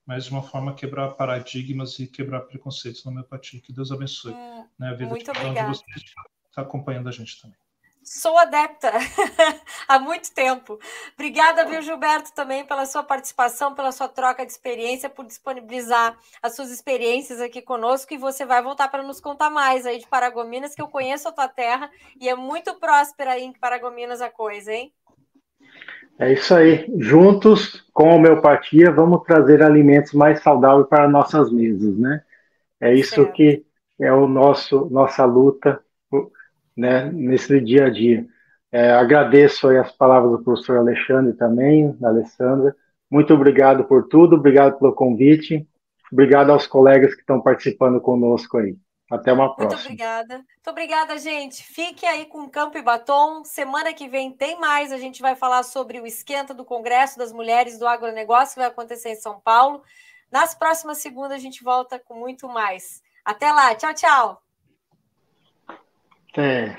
mas de uma forma quebrar paradigmas e quebrar preconceitos na homeopatia. Que Deus abençoe hum, né? a vida muito de cada um de vocês que está acompanhando a gente também. Sou adepta há muito tempo. Obrigada, viu, Gilberto, também pela sua participação, pela sua troca de experiência, por disponibilizar as suas experiências aqui conosco. E você vai voltar para nos contar mais aí de Paragominas, que eu conheço a tua terra e é muito próspera aí em Paragominas a coisa, hein? É isso aí. Juntos, com a homeopatia, vamos trazer alimentos mais saudáveis para nossas mesas, né? É isso certo. que é o nosso nossa luta né, nesse dia a dia. É, agradeço as palavras do professor Alexandre também, da Alessandra. Muito obrigado por tudo, obrigado pelo convite, obrigado aos colegas que estão participando conosco aí. Até uma próxima. Muito obrigada. Muito obrigada, gente. Fique aí com Campo e Batom. Semana que vem tem mais. A gente vai falar sobre o esquenta do Congresso das Mulheres do Agronegócio, que vai acontecer em São Paulo. Nas próximas segundas, a gente volta com muito mais. Até lá. Tchau, tchau. É.